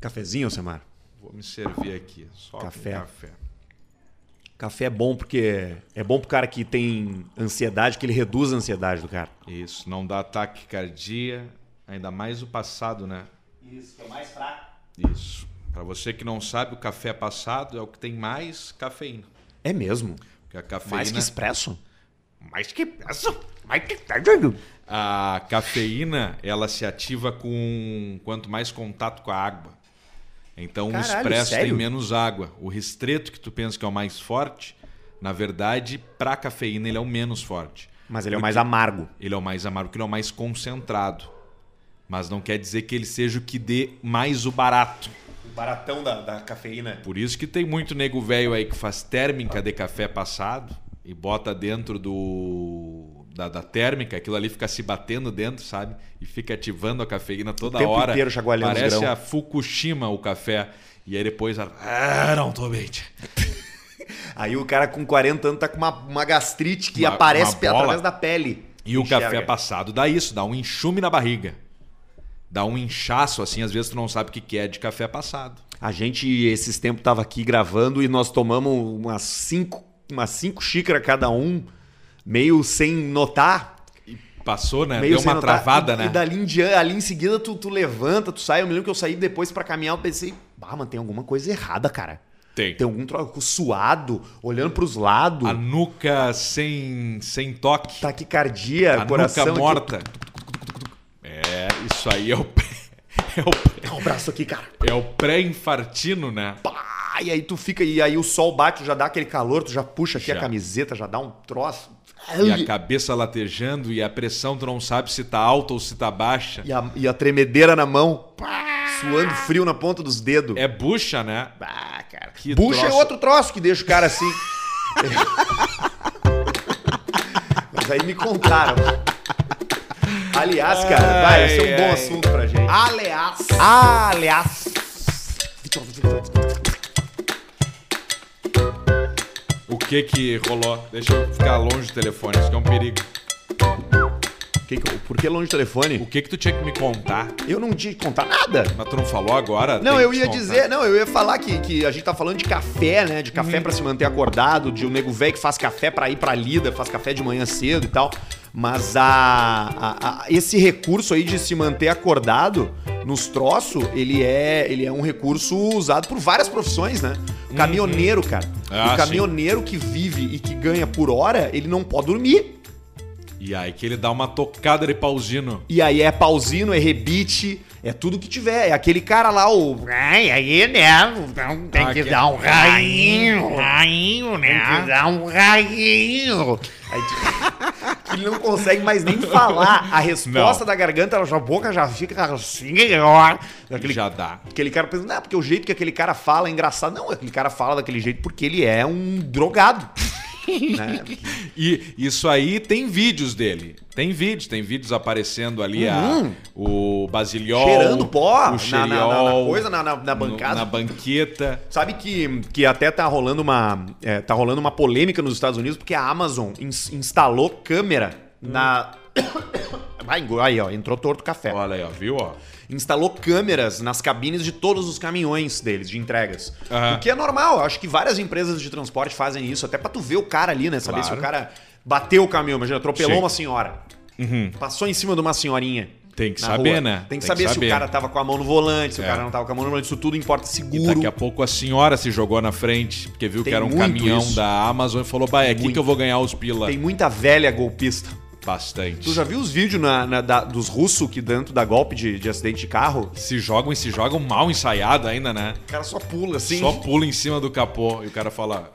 Cafezinho, Semar? Vou me servir aqui. Só Café. café. Café é bom porque é bom pro cara que tem ansiedade, que ele reduz a ansiedade do cara. Isso, não dá ataque cardíaco, ainda mais o passado, né? Isso, que é mais fraco. Isso. Para você que não sabe, o café passado é o que tem mais cafeína. É mesmo? Porque a cafeína, Mais que expresso? mais que Mais que... a cafeína, ela se ativa com quanto mais contato com a água. Então o Caralho, expresso sério? tem menos água. O ristreto que tu pensa que é o mais forte, na verdade, para a cafeína ele é o menos forte. Mas ele é o mais amargo. Ele é o mais amargo, porque ele é o mais concentrado. Mas não quer dizer que ele seja o que dê mais o barato. O baratão da, da cafeína. Por isso que tem muito nego velho aí que faz térmica de café passado e bota dentro do da, da térmica, aquilo ali fica se batendo dentro, sabe? E fica ativando a cafeína toda tempo hora. inteiro chacoalhando Parece a Fukushima o café. E aí depois, ah, não tô bem. tia." Aí o cara com 40 anos tá com uma, uma gastrite que Uma- aparece uma através da pele. E o Enxerga. café passado dá isso, dá um enxume na barriga. Dá um inchaço assim, às vezes tu não sabe o que que é de café passado. A gente, esses tempos, tava aqui gravando e nós tomamos umas cinco, umas cinco xícaras cada um, meio sem notar. Passou, né? Meio Deu uma notar. travada, e, né? E dali em, diante, ali em seguida tu, tu levanta, tu sai. Eu me lembro que eu saí depois pra caminhar, eu pensei, bah, mano, tem alguma coisa errada, cara. Tem. Tem algum troço suado, olhando pros lados, A nuca sem, sem toque. taquicardia, a coração. nuca aqui. morta. É, isso aí é o pré- é o, Dá um braço aqui, cara. é o pré-infartino, né? Pá, e aí tu fica, e aí o sol bate, já dá aquele calor, tu já puxa aqui Já. a camiseta, já dá um troço. E a cabeça latejando e a pressão tu não sabe se tá alta ou se tá baixa. E a, e a tremedeira na mão, suando frio na ponta dos dedos. É bucha, né? Ah, cara. Que Bucha é troço. outro troço que deixa o cara assim. Mas aí me contaram. Aliás, cara, vai, esse é um bom ai. assunto pra gente. Aliás. Aliás. Que que rolou? Deixa eu ficar longe do telefone, isso que é um perigo. Que que por que longe do telefone? O que que tu tinha que me contar? Eu não tinha que contar nada. Mas tu não falou agora? Não, eu ia contar. dizer, não, eu ia falar que, que a gente tá falando de café, né? De café pra se manter acordado, de um nego velho que faz café pra ir pra lida, faz café de manhã cedo e tal. Mas a, a- a- esse recurso aí de se manter acordado nos troços, ele é, ele é um recurso usado por várias profissões, né? O caminhoneiro, cara. Ah, o caminhoneiro que vive e que ganha por hora, ele não pode dormir. E aí que ele dá uma tocada de pausino. E aí é pausino, é rebite, é tudo que tiver. É aquele cara lá, o Ai, aí, né? Então tem que dar um rainho. Rainho, Tem né? que dar um rainho. Aí, tipo, ele não consegue mais nem falar. A resposta Não. da garganta, ela a boca já fica assim. Aquele, Já dá. aquele cara pensa, não, porque o jeito que aquele cara fala é engraçado. Não, aquele cara fala daquele jeito porque ele é um drogado. Né? E isso aí tem vídeos dele. Tem vídeos, tem vídeos aparecendo ali a, o basiliol. Uhum. Cheirando pó o na, xeriol, na- na- na coisa, na, na- na no- bancada. na banqueta. Sabe que, que até tá rolando uma é, tá rolando uma polêmica nos Estados Unidos porque a Amazon ins- instalou câmera na Vai, aí, ó, entrou torto o café. Olha aí, ó, viu? Ó. Instalou câmeras nas cabines de todos os caminhões deles, de entregas. Aham. O que é normal, acho que várias empresas de transporte fazem isso, até pra tu ver o cara ali, né? Saber Claro. se o cara bateu o caminhão, imagina, atropelou Sim. uma senhora. Passou em cima de uma senhorinha. Tem que saber, rua. né? Tem que saber, se o cara tava com a mão no volante, se o É. cara não tava com a mão no volante, isso tudo importa E seguro. daqui a pouco a senhora se jogou na frente, porque viu Tem que era um caminhão isso. da Amazon e falou: Bah, é aqui Muito. que eu vou ganhar os pila. Tem muita velha golpista. Bastante. Tu já viu os vídeos na- na- da- dos russos que dentro da golpe de, de acidente de carro? Se jogam e se jogam mal ensaiado ainda, né? O cara só pula assim. Só pula em cima do capô e o cara fala: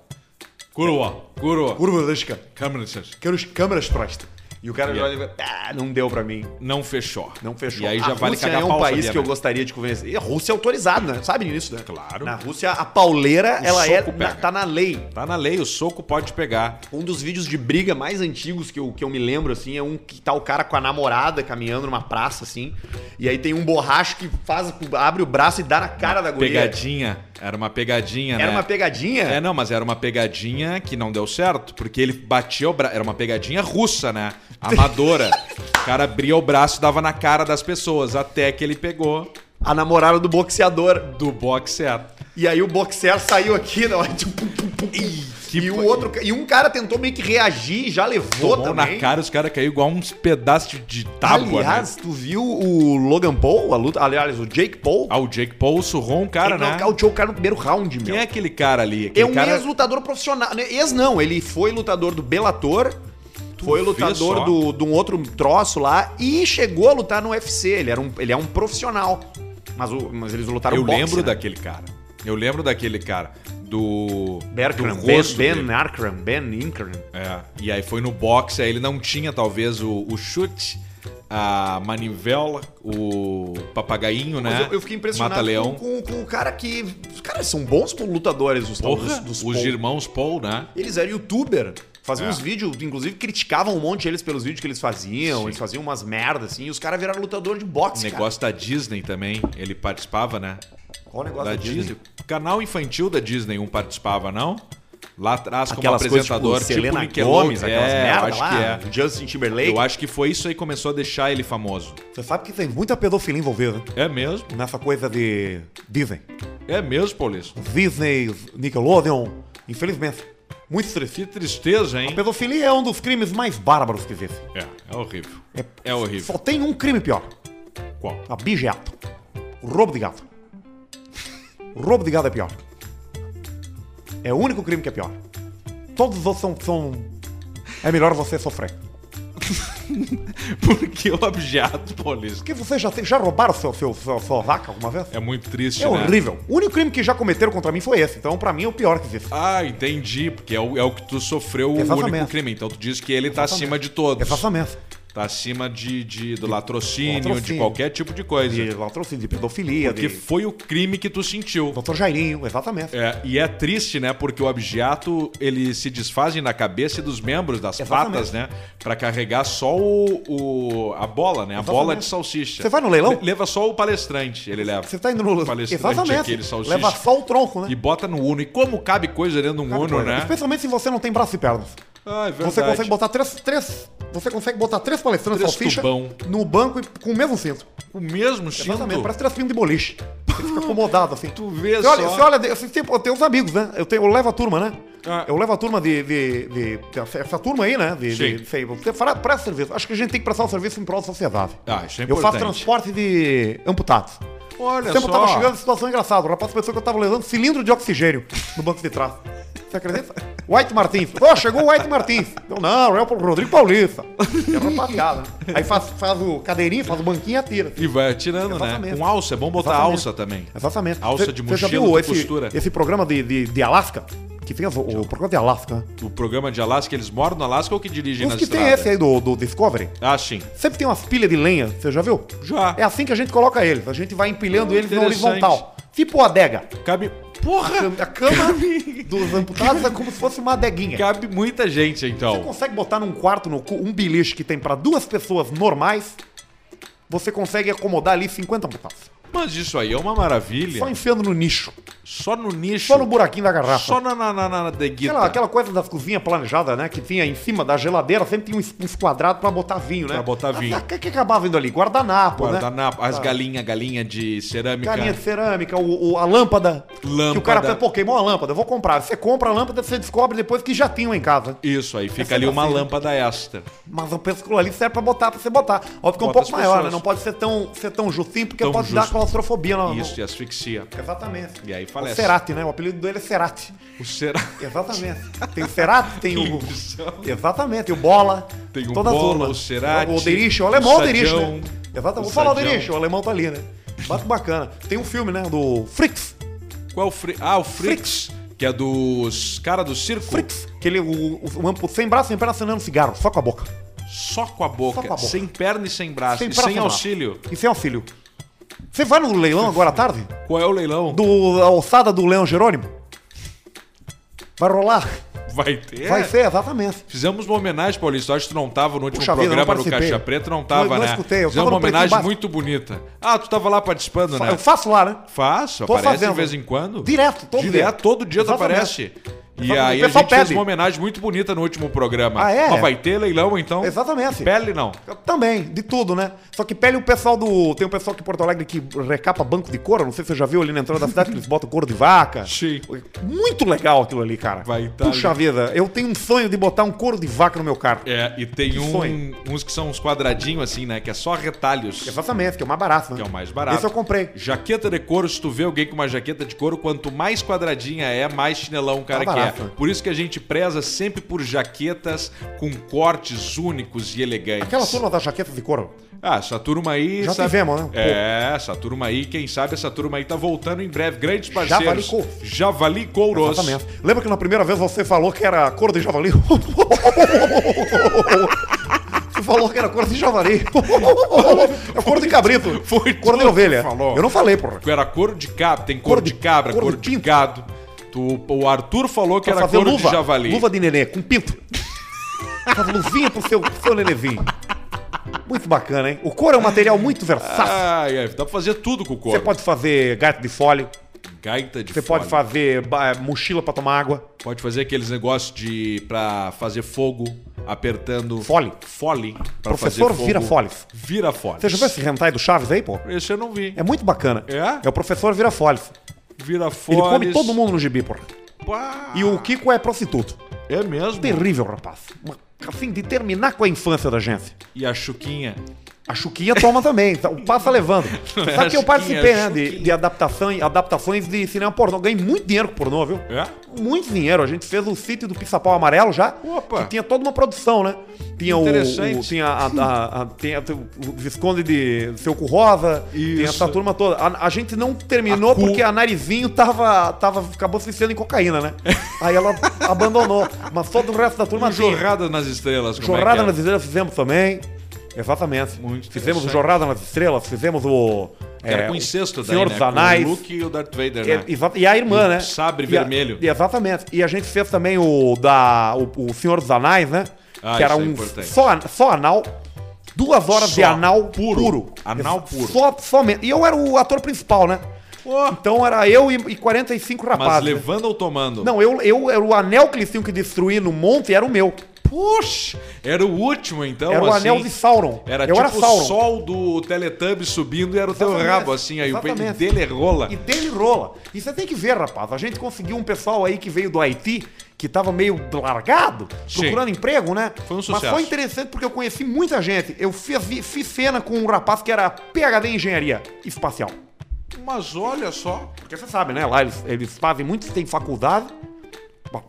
Curva, curva, Curva, câmera, licença." Quero as câmeras prosta. E o cara já olha e fala, ah, não deu pra mim. não fechou. Não fechou. E aí já a vale Rússia cagar é um país que eu né? gostaria de convencer. E a Rússia é autorizado, né? Sabe nisso, né? Claro. Na Rússia, a pauleira, O ela é, na- tá na lei. Tá na lei, o soco pode pegar. Um dos vídeos de briga mais antigos que eu, que eu me lembro, assim, é um que tá o cara com a namorada caminhando numa praça, assim. E aí tem um borracho que faz, abre o braço e dá na cara da guria. Pegadinha. Era uma pegadinha, né? Era uma pegadinha? É, não, mas era uma pegadinha que não deu certo, porque ele batia o braço. Era uma pegadinha russa, né? Amadora. o cara abria o braço e dava na cara das pessoas, até que ele pegou a namorada do boxeador. Do boxer. E aí o boxer saiu aqui, não, tipo, pum, pum, pum. e o outro, e um cara tentou meio que reagir, já levou Tomou também. na cara, os caras caíram igual uns pedaços de tábua, Aliás, né? tu viu o Logan Paul, a luta, aliás, o Jake Paul? Ah, o Jake Paul surrou um cara, ele né? nocauteou o cara no primeiro round, meu. Quem é aquele cara ali? É Aquele um cara... ex-lutador profissional. né? Ex não, ele foi lutador do Bellator, foi lutador do, de um outro troço lá e chegou a lutar no UFC. Ele, era um, ele é um profissional. Mas, o- mas eles lutaram Eu boxe, lembro né? daquele cara. Eu lembro daquele cara. Do. Berkram, do Ben, ben. Arkram, Ben Inkram. É, e aí foi no boxe, aí ele não tinha talvez o, o chute, a manivela, o papagainho, né? Mas eu, eu fiquei impressionado com, com- com o cara que... Os caras são bons lutadores, os, Porra, dos, dos os Paul. irmãos Paul, né? Eles eram youtuber. Faziam É. uns vídeos, inclusive criticavam um monte eles pelos vídeos que eles faziam. Sim. Eles faziam umas merdas, assim. E os caras viraram lutador de O boxe, cara. negócio da Disney também, ele participava, né? Qual o negócio Da Disney. O canal infantil da Disney um participava, não? Lá atrás como Aquelas coisas apresentador, tipo tipo, Selena. Gomes, aquelas é, eu merda acho lá, que é. Justin Timberlake. Eu acho que foi isso aí que começou a deixar ele famoso. Você sabe que tem muita pedofilia envolvida né? É mesmo? nessa coisa de Disney. É mesmo, Paulista. Disney, Nickelodeon, infelizmente. Muito tristeza, A hein? pedofilia é um dos crimes mais bárbaros que existe. É, é horrível. É horrível. Só tem um crime pior. Qual? A bigeato. O roubo de gato. O roubo de gado é pior. É o único crime que é pior. Todos os outros são... são... É melhor você sofrer. Porque o objeto, Paulista. Porque você já, já roubaram seu, seu, sua, sua vaca alguma vez? É muito triste, É né? horrível. O único crime que já cometeram contra mim foi esse. Então, pra mim, é o pior que existe. Ah, entendi. Porque é o, é o que tu sofreu o Exatamente. único crime. Então tu diz que ele tá Exatamente. acima de todos. Exatamente. Tá acima de, de- do latrocínio, de latrocínio. qualquer tipo de coisa. De latrocínio, de pedofilia, Porque de... foi o crime que tu sentiu. Doutor Jairinho, exatamente. É, e é triste, né? Porque o objeto ele se desfazem na cabeça e dos membros das Exatamente. patas, né? Pra carregar só o, o- a bola, né? A Exatamente. bola de salsicha. Você vai no leilão? Le- Leva só o palestrante, ele leva. Você tá indo no... Palestrante, Exatamente. aquele salsicha. Leva só o tronco, né? E bota no Uno. E como cabe coisa dentro de um Uno, né? Especialmente se você não tem braço e pernas. Ah, é verdade. Você consegue botar três, três, você consegue botar três palestrantes Três salsicha tubão. no banco e com o mesmo cinto. o mesmo cinto. Exatamente, parece três pintos de boliche. Você fica acomodado assim. Tu vê Você olha, só. você olha você tem, eu tenho uns amigos, né? Eu, tenho, eu levo a turma, né? Ah. Eu levo a turma de. de, de- de- essa turma aí, né? De, Sim. de, sei, você fala- presta serviço. Acho que a gente tem que prestar o serviço em prol da sociedade. Ah, isso é eu faço importante. transporte de amputados. Olha tempo só. tava chegando em situação engraçada. O rapaz pensou que eu tava levando cilindro de oxigênio no banco de trás. Você acredita? White Martins. Ó, chegou o White Martins. Eu, não, é o Rodrigo Paulista. É rapaziada. né? Aí faz, faz o cadeirinho, faz o banquinho e atira. E vai atirando, né? Exatamente. Com alça. É bom botar Exatamente. alça também. Exatamente. Alça de cê já mochila viu de esse, costura. esse programa de, de, de Alasca? Que tem as- o programa de Alasca, né? O programa de Alasca, eles moram no Alasca ou que dirigem Os nas que tem estradas? esse aí do, do Discovery. Ah, sim. Sempre tem umas pilhas de lenha, você já viu? Já. É assim que a gente coloca eles. A gente vai empilhando eles na horizontal. Tipo adega. Cabe. Porra! A cama dos amputados é como se fosse uma adeguinha. Cabe muita gente, Você então. consegue botar num quarto no cu um beliche que tem pra duas pessoas normais, você consegue acomodar ali 50 amputados. Mas isso aí é uma maravilha. Só enfiando no nicho. Só no nicho. Só no buraquinho da garrafa. Só na, na, na, na deguita. Aquela, aquela coisa das cozinhas planejadas, né? Que tinha em cima da geladeira, sempre tinha uns, uns quadrados pra botar vinho, né? Pra botar vinho. O que, que acabava indo ali? Guardanapo, Guardanapo, né? as Tá. galinhas, galinha de cerâmica. Galinha de cerâmica, o, o- a lâmpada. Que o Lâmpada. cara pensa, pô, queimou a lâmpada, eu vou comprar. Você compra a lâmpada, você descobre depois que já tinham em casa. Isso aí, fica ali uma assim, né? lâmpada extra. Mas eu penso que ali serve pra botar, pra você botar. Óbvio que é um Bota pouco maior, né? Não pode ser tão, ser tão justinho, porque Tão pode dar justo. Claustrofobia. No, Isso, e asfixia. Exatamente. E aí O falece. Cerati, né? O apelido dele é Cerati. O cera... Exatamente. Tem o Cerati, tem o... Exatamente, o Bola. Tem o Bola, o Cerati, O Derich, o alemão o Derich, Sadião, né? Exatamente. o Vou falar o Sadião. Derich, o alemão tá ali, né? Muito bacana. Tem um filme, né? Do Fricks. Qual é o Fri... Ah, o Frix, que é dos cara do circo. Fricks. Que ele, o, o, o sem braço, sem perna, acenando cigarro, só com a boca. Só com a boca, Só com a boca. sem perna e sem braço, Sem e sem braço. auxílio. E sem auxílio. Você vai no leilão agora à tarde? Qual é o leilão? Do a alçada do Leão Jerônimo? Vai rolar? Vai ter? Vai ser, exatamente. Fizemos uma homenagem, Paulista. Acho que tu não tava no último Puxa vida, programa do participei. Caixa Preta, não tava, Não- não né? escutei, eu Fizemos uma no homenagem muito bonita. Ah, tu tava lá participando, né? Eu faço lá, né? Faço, Tô aparece fazendo. de vez em quando. Direto, todo Direto, dia. todo dia tu Exatamente. aparece. E O aí a gente fez uma homenagem muito bonita no último programa. Ah, é? Mas vai ter leilão, então? Exatamente. Pele não. Também, de tudo, né? Só que pele o pessoal do. Tem um pessoal aqui em Porto Alegre que recapa banco de couro. Não sei se você já viu ali na entrada da cidade, que eles botam couro de vaca. Sim. Muito legal aquilo ali, cara. Vai tá Puxa ali. vida, eu tenho um sonho de botar um couro de vaca no meu carro. É, e tem um- uns que são uns quadradinhos assim, né? Que é só retalhos. Exatamente, que é o mais barato, né? Que é o mais barato. Esse eu comprei. Jaqueta de couro, se tu vê alguém com uma jaqueta de couro, quanto mais quadradinha é, mais chinelão o cara Tá né? Por isso que a gente preza sempre por jaquetas com cortes únicos e elegantes. Aquela turma da jaqueta de couro. Ah, essa turma aí. Já tivemos, né? É, essa turma aí, quem sabe essa turma aí tá voltando em breve. Grandes Javali parceiros. Couro. Javali Couros. Exatamente. Lembra que na primeira vez você falou que era couro de javali? Você falou que era couro de javali. É couro de cabrito. Foi couro de ovelha. falou. Eu não falei, porra. Era couro de cabra, tem couro, Couro de, de- cabra, couro couro, de de, gado. Tu- o Arthur falou que era couro luva. de javali. Luva de nenê, com pinto. Faz luvinha pro seu, seu nenezinho. Muito bacana, hein? O couro é um material muito versátil. Ai, ai, dá pra fazer tudo com o couro. Você pode fazer gaita de fole, Gaita de você pode fole. fazer ba- mochila pra tomar água. Pode fazer aqueles negócios de. pra fazer fogo, apertando. Fole. Fole. Professor vira foles. Vira fole. Você já viu esse hentai do Chaves aí, pô? Esse eu não vi. É muito bacana. É? É o professor vira foles. Vira. Ele come todo mundo no gibi, porra. Pá. E o Kiko é prostituto. É mesmo? Terrível, rapaz. Uma- Assim, de terminar com a infância da gente. E a Chuquinha? A Chuquinha toma também, tá? o passa levando. Não é Sabe a que eu participei, é né, de, de adaptação, adaptações de cinema pornô. Ganhei muito dinheiro com pornô, viu? É? Muito dinheiro. A gente fez o sítio do Piça-Pau Amarelo já, Opa. que tinha toda uma produção, né? Tinha o, Interessante. o- tinha a, a- a- tinha o Visconde de Seu Cu Rosa, tinha Isso. essa turma toda. A, a gente não terminou A porque a Narizinho tava, tava, acabou se viciando em cocaína, né? Aí ela abandonou. Mas todo o resto da turma tinha. jorrada nas estrelas. é Jorrada era? nas Estrelas fizemos também. Exatamente. Muito fizemos o. Jornada nas Estrelas, fizemos o. Que era é, com o incesto daí, Senhor né? dos Com Anéis. o Luke e o Darth Vader, E, né? exa- e a irmã, E o né? sabre E a- vermelho. e exatamente. E a gente fez também o da o, o Senhor dos Anéis, né? Ah, que era é um importante. só, só anal. Duas horas Só. de anal Puro. puro. Anal puro. Só, somente. E eu era o ator principal, né? Ó, Então era eu e, e 45 mas rapazes. né? levando ou tomando? Não, eu, eu era o anel que eles tinham que destruir no monte, era o meu. Puxa, era o último então, era o assim. anel de Sauron. Era eu tipo era Sauron. o sol do Teletubbies subindo e era o teu Exatamente, rabo, assim, aí o peito exatamente. dele é rola. E dele rola. E você tem que ver, rapaz. A gente conseguiu um pessoal aí que veio do Haiti, que tava meio largado, Sim. procurando emprego, né? Foi um Mas sucesso. foi interessante porque eu conheci muita gente. Eu fiz, fiz cena com um rapaz que era PHD em engenharia espacial. Mas olha só. Porque você sabe, né? Lá eles, eles fazem muito, tem faculdade.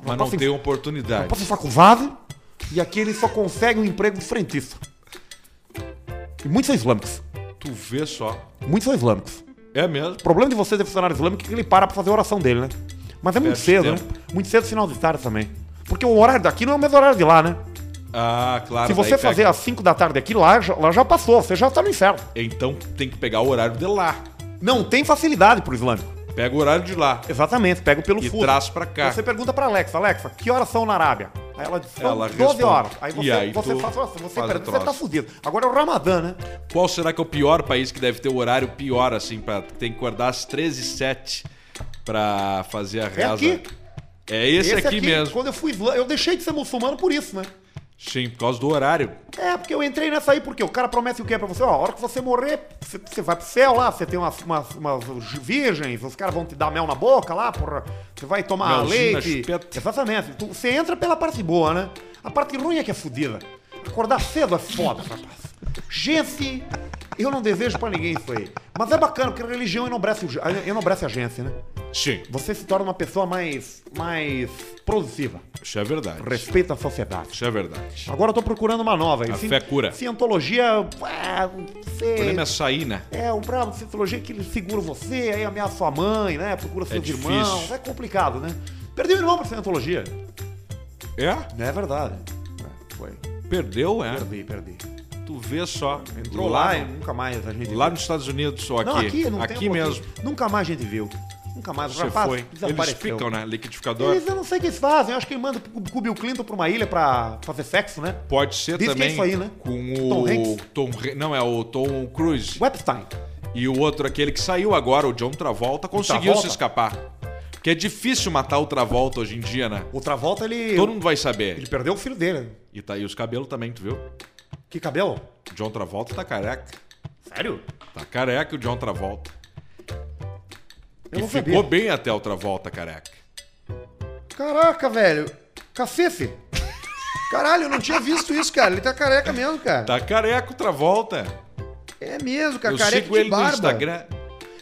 Mas não tem oportunidade. Passa faculdade e aqui eles só conseguem um emprego de frentista. E muitos são islâmicos. Tu vê só. Muitos são islâmicos. É mesmo? O problema de você ser funcionário islâmico é que ele para pra fazer a oração dele, né? Mas é muito Perde cedo, né? tempo. Muito cedo final de tarde também. Porque o horário daqui não é o mesmo horário de lá, né? Ah, claro. Se você pega- fazer às 5 da tarde aqui, lá, já- lá já passou, você já tá no inferno. Então tem que pegar o horário de lá. Não tem facilidade pro islâmico. Pega o horário de lá. Exatamente, pega pelo E fuso. traz pra cá. Você pergunta pra Alexa, Alexa, que horas são na Arábia? Aí ela diz, são Ela 12 responde. horas. Aí E você, aí você tu faz, você, faz o você tá fudido. Agora é o Ramadã, né? Qual será que é o pior país que deve ter o horário pior, assim, pra tem que acordar às 13 h 07 pra fazer a reza? aqui. É esse, aqui, mesmo. Quando eu fui eu deixei de ser muçulmano por isso, né? Sim, por causa do horário. É, porque eu entrei nessa aí, porque o cara promete o quê pra você? Ó, a hora que você morrer, você, você vai pro céu lá, você tem umas, umas, umas virgens, os caras vão te dar mel na boca lá, porra. Você vai tomar Melzinho na leite. chupeta. Exatamente. Você entra pela parte boa, né? A parte ruim é que é fodida. Acordar cedo é foda, rapaz. Gente, eu não desejo pra ninguém isso aí. Mas é bacana, porque a religião enobrece, o- enobrece a gente, né? Sim. Você se torna uma pessoa mais, mais produtiva. Isso é verdade. Respeita a sociedade. Isso é verdade. Agora eu tô procurando uma nova. A fé cura. Cientologia. Ah, não O sei. problema é sair, né? É, um bravo de cientologia que ele segura você, aí ameaça sua mãe, né? Procura seus difícil. irmãos. É complicado, né? Perdi o irmão pra cientologia. É? É verdade. É, foi. Perdeu, é? Perdi, perdi. Tu vê só. Entrou lá, e nunca mais a gente Lá viu. nos Estados Unidos ou aqui? Não, aqui não tem Aqui um mesmo. pouquinho. Nunca mais a gente viu. Nunca mais. O Você rapaz foi. Eles ficam, né? Liquidificador. Eles, eu não sei o que eles fazem. Eu acho que ele manda o Bill Clinton pra uma ilha pra fazer sexo, né? Pode ser Diz que é também isso aí, né? com o Tom Hanks? Tom não é o Tom Cruise O Epstein. e o outro aquele que saiu agora, o John Travolta, conseguiu Travolta? se escapar. Porque é difícil matar o Travolta hoje em dia, né? Outra volta ele. Todo mundo vai saber. Ele perdeu o filho dele. E tá aí os cabelos também, tu viu? Que cabelo? John Travolta tá careca. Sério? Tá careca o John Travolta. Eu e não ficou sabia. bem até o Travolta careca. Caraca, velho. Cafefe. Caralho, eu não tinha visto isso, cara. Ele tá careca mesmo, cara. Tá careca o Travolta. É mesmo, cara. Eu careca sigo de ele barba. no Instagram.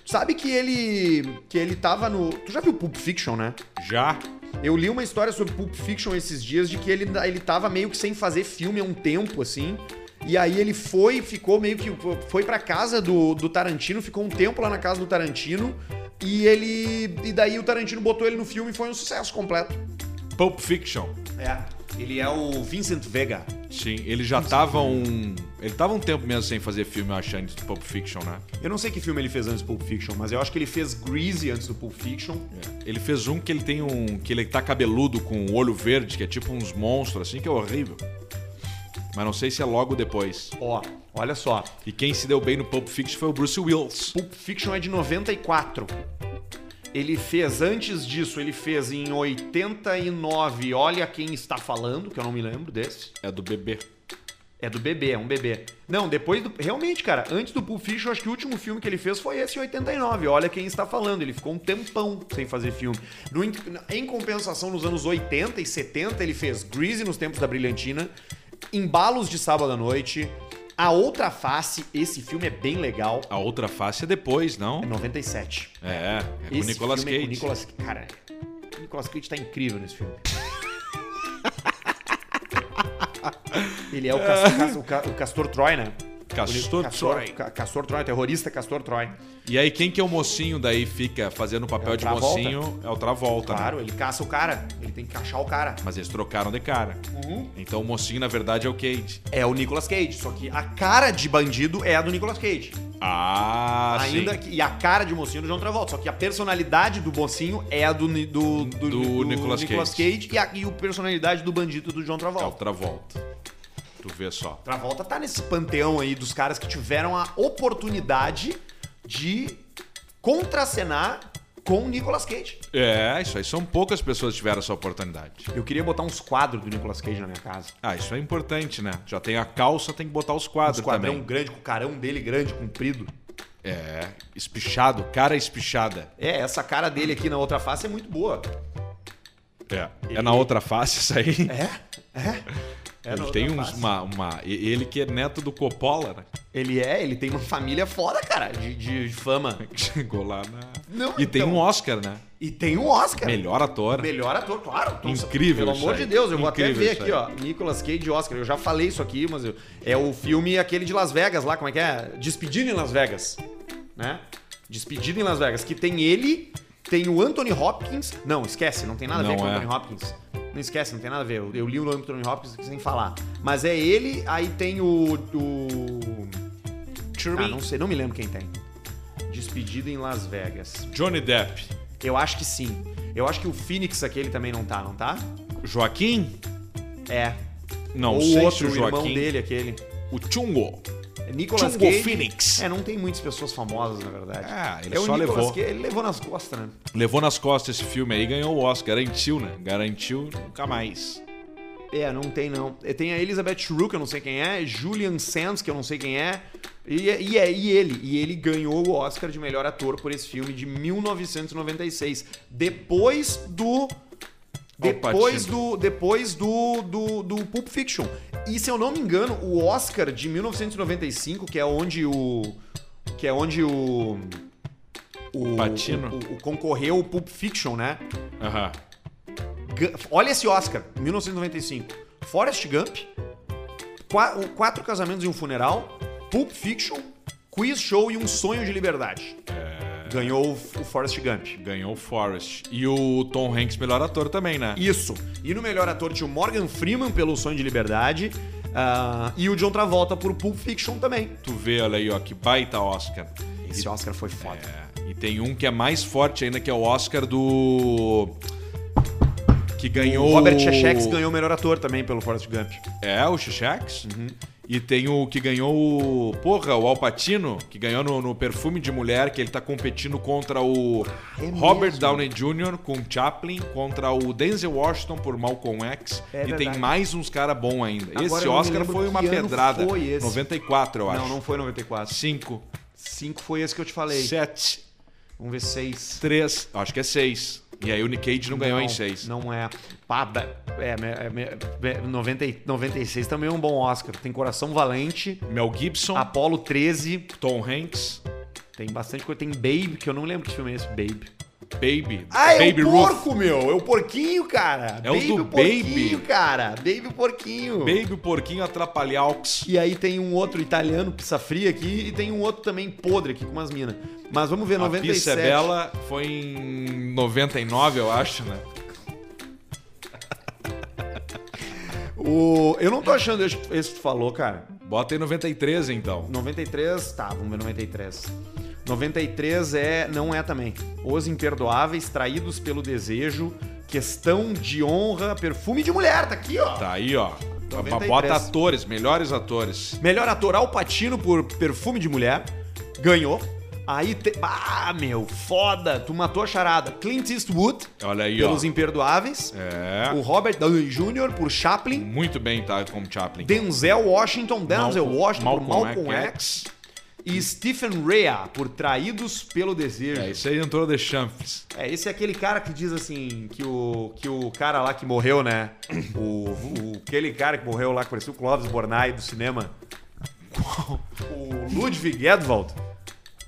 Sabe que ele. que ele tava no. Tu já viu Pulp Fiction, né? Já. Eu li uma história sobre Pulp Fiction esses dias de que ele, ele tava meio que sem fazer filme há um tempo, assim. E aí ele foi, ficou meio que. Foi pra casa do, do Tarantino, ficou um tempo lá na casa do Tarantino. E ele. E daí o Tarantino botou ele no filme e foi um sucesso completo. Pulp Fiction. É. Ele é o Vincent Vega. Sim, ele já tava um. Ele tava um tempo mesmo sem fazer filme, eu acho, antes do Pulp Fiction, né? Eu não sei que filme ele fez antes do Pulp Fiction, mas eu acho que ele fez Greasy antes do Pulp Fiction. É. Ele fez um que ele tem um. que ele tá cabeludo com o olho verde, que é tipo uns monstros, assim, que é horrível. Mas não sei se é logo depois. Ó, olha só. E quem se deu bem no Pulp Fiction foi o Bruce Willis. Pulp Fiction é de 94. Ele fez, antes disso, ele fez em 89 Olha Quem Está Falando, que eu não me lembro desse. É do bebê. É do bebê, é um bebê. Não, depois do. Realmente, cara, antes do Pulp Fiction, acho que o último filme que ele fez foi esse em 89. Olha quem está falando. Ele ficou um tempão sem fazer filme. No em compensação, nos anos 80 e 70, ele fez Greasy nos tempos da Brilhantina, Embalos de Sábado à Noite, A Outra Face. Esse filme é bem legal. A outra face é depois, É não? 97. É, é com o Esse Nicolas filme é Cage. com o Nicolas, cara, o Nicolas Cage tá incrível nesse filme. Ele é o, Cas- Cas- o Ca- o Castor Troy, né? Castor O Troy. Ca- Castor Troy, terrorista Castor Troy. E aí, quem que é o mocinho daí fica fazendo o papel É de Travolta. mocinho é o Travolta, né? Claro, ele caça o cara. Ele tem que achar o cara. Mas eles trocaram de cara. Então o mocinho, na verdade, é o Cage. É o Nicolas Cage, só que a cara de bandido é a do Nicolas Cage. Ah, Ainda sim. que, e a cara de mocinho é do John Travolta. Só que a personalidade do mocinho é a do, Ni- do, do, Do Nicolas Cage. e, a, e a personalidade do bandido do John É o Travolta. Tu vê só. Travolta tá nesse panteão aí dos caras que tiveram a oportunidade de contracenar com o Nicolas Cage. É, isso aí são poucas pessoas que tiveram essa oportunidade. Eu queria botar uns quadros do Nicolas Cage na minha casa. Ah, isso é importante, né? Já tem a calça, tem que botar os quadros quadrão também. grande, com o carão dele grande, comprido. É, espichado, cara espichada. É, essa cara dele aqui na outra face é muito boa. É. É na outra face isso aí. É? É? É Ele tem uns, uma, uma. Ele que é neto do Coppola, né? Ele é, ele tem uma família foda, cara, de, de- de fama. Chegou lá na. Não, e tem então. um Oscar, né? E tem um Oscar. Melhor ator. Melhor ator, claro. Então, Incrível Pelo amor aí. de Deus, eu vou até Incrível ver aqui, ó. Nicolas Cage Oscar. Eu já falei isso aqui, mas eu- é o filme aquele de Las Vegas lá, como é que é? Despedida em Las Vegas, né? Despedida em Las Vegas, que tem ele, tem o Anthony Hopkins. Não, esquece, não tem nada a ver Não com o é. Anthony Hopkins. Não esquece, não tem nada a ver. Eu, eu li o nome do Anthony Hopkins sem falar. Mas é ele, aí tem o. o... Ah, não sei, não me lembro quem tem. Despedida em Las Vegas. Johnny Depp. Eu acho que sim. Eu acho que o Phoenix aquele também não tá, não tá? Joaquim? É. Não Ou sei o outro, se o irmão dele, aquele. O Chungo. É Nicolas Cage. Phoenix. É, não tem muitas pessoas famosas, na verdade. Ah, ele é o só Nicolas levou. Cage, ele levou nas costas, né? Levou nas costas esse filme aí e ganhou o Oscar. Garantiu, né? Garantiu nunca mais. É, não tem não. Tem a Elizabeth Shrew, que eu não sei quem é, Julian Sands, que eu não sei quem é, e, e, é- e ele. E ele ganhou o Oscar de melhor ator por esse filme de 1996. Depois do. Depois do. Depois do, do, do Pulp Fiction. E se eu não me engano, o Oscar de 1995, que é onde o. Que é onde o. O, Pacino. o, o concorreu o Pulp Fiction, né? Aham. Gu- Olha esse Oscar, 1995. Forrest Gump, Qua- o Quatro Casamentos e um Funeral, Pulp Fiction, Quiz Show e Um Sonho de Liberdade. Ganhou o Forrest Gump. Ganhou o Forrest. E o Tom Hanks, melhor ator também, né? Isso. E no melhor ator tinha o Morgan Freeman pelo Sonho de Liberdade ah, e o John Travolta por Pulp Fiction também. Tu vê, olha aí, ó, que baita Oscar. Esse Oscar foi foda. É, e tem um que é mais forte ainda, que é o Oscar do. Que ganhou. O Robert Shechex ganhou o melhor ator também pelo Forrest Gump. É, o Xixex. Uhum. E tem o que ganhou o. Porra, o Alpatino, que ganhou no, no perfume de mulher, que ele tá competindo contra o É Robert mesmo? Downey Jr. com Chaplin, contra o Denzel Washington por Malcolm X. É e verdade. tem mais uns caras bons ainda. Agora esse Oscar foi uma pedrada. foi esse. 94, eu acho. Não, não foi 94. 5, 5 foi esse que eu te falei. 7, Vamos ver 6. 3, acho que é 6. E aí o Nick Cage não, ganhou em 6. Não é. Pá, é, é, é, é, 90, e- 96 também é um bom Oscar. Tem Coração Valente, Mel Gibson, Apolo 13. Tom Hanks, Tem bastante coisa. Tem Babe, que eu não lembro que filme é esse, Babe. Baby. Ah, é Baby o Ruth. porco, meu. É o porquinho, cara. É o Baby, do porquinho, Baby. cara. Baby o porquinho. Baby o Porquinho Atrapalhaux. E aí tem um outro italiano, pizza fria aqui, e tem um outro também podre aqui com umas minas. Mas vamos ver, A 97. Pizza é Bela foi em 99, eu acho, né? O... Eu não tô achando esse esse que tu falou, cara. Bota em 93, então. 93, tá, vamos ver 93. 93 é, não é também. Os Imperdoáveis, Traídos pelo Desejo, Questão de Honra, Perfume de Mulher, tá aqui, ó. Tá aí, ó. 93. Bota atores, melhores atores. Melhor ator Al Pacino por Perfume de Mulher, ganhou. Aí, te... ah, meu, foda, tu matou a charada. Clint Eastwood, Olha aí, pelos ó. Imperdoáveis. É. O Robert Downey Jr. por Chaplin. Muito bem, tá? Como Chaplin. Denzel Washington, Denzel Malcolm- Washington por Malcolm Malcolm X. E Stephen Rea por Traídos pelo Desejo. É, isso aí entrou de chanfres. É, esse é aquele cara que diz assim, que o, que o cara lá que morreu, né? O, o- aquele cara que morreu lá, que parecia o Clóvis Bornai do cinema. O Ludwig Edvald.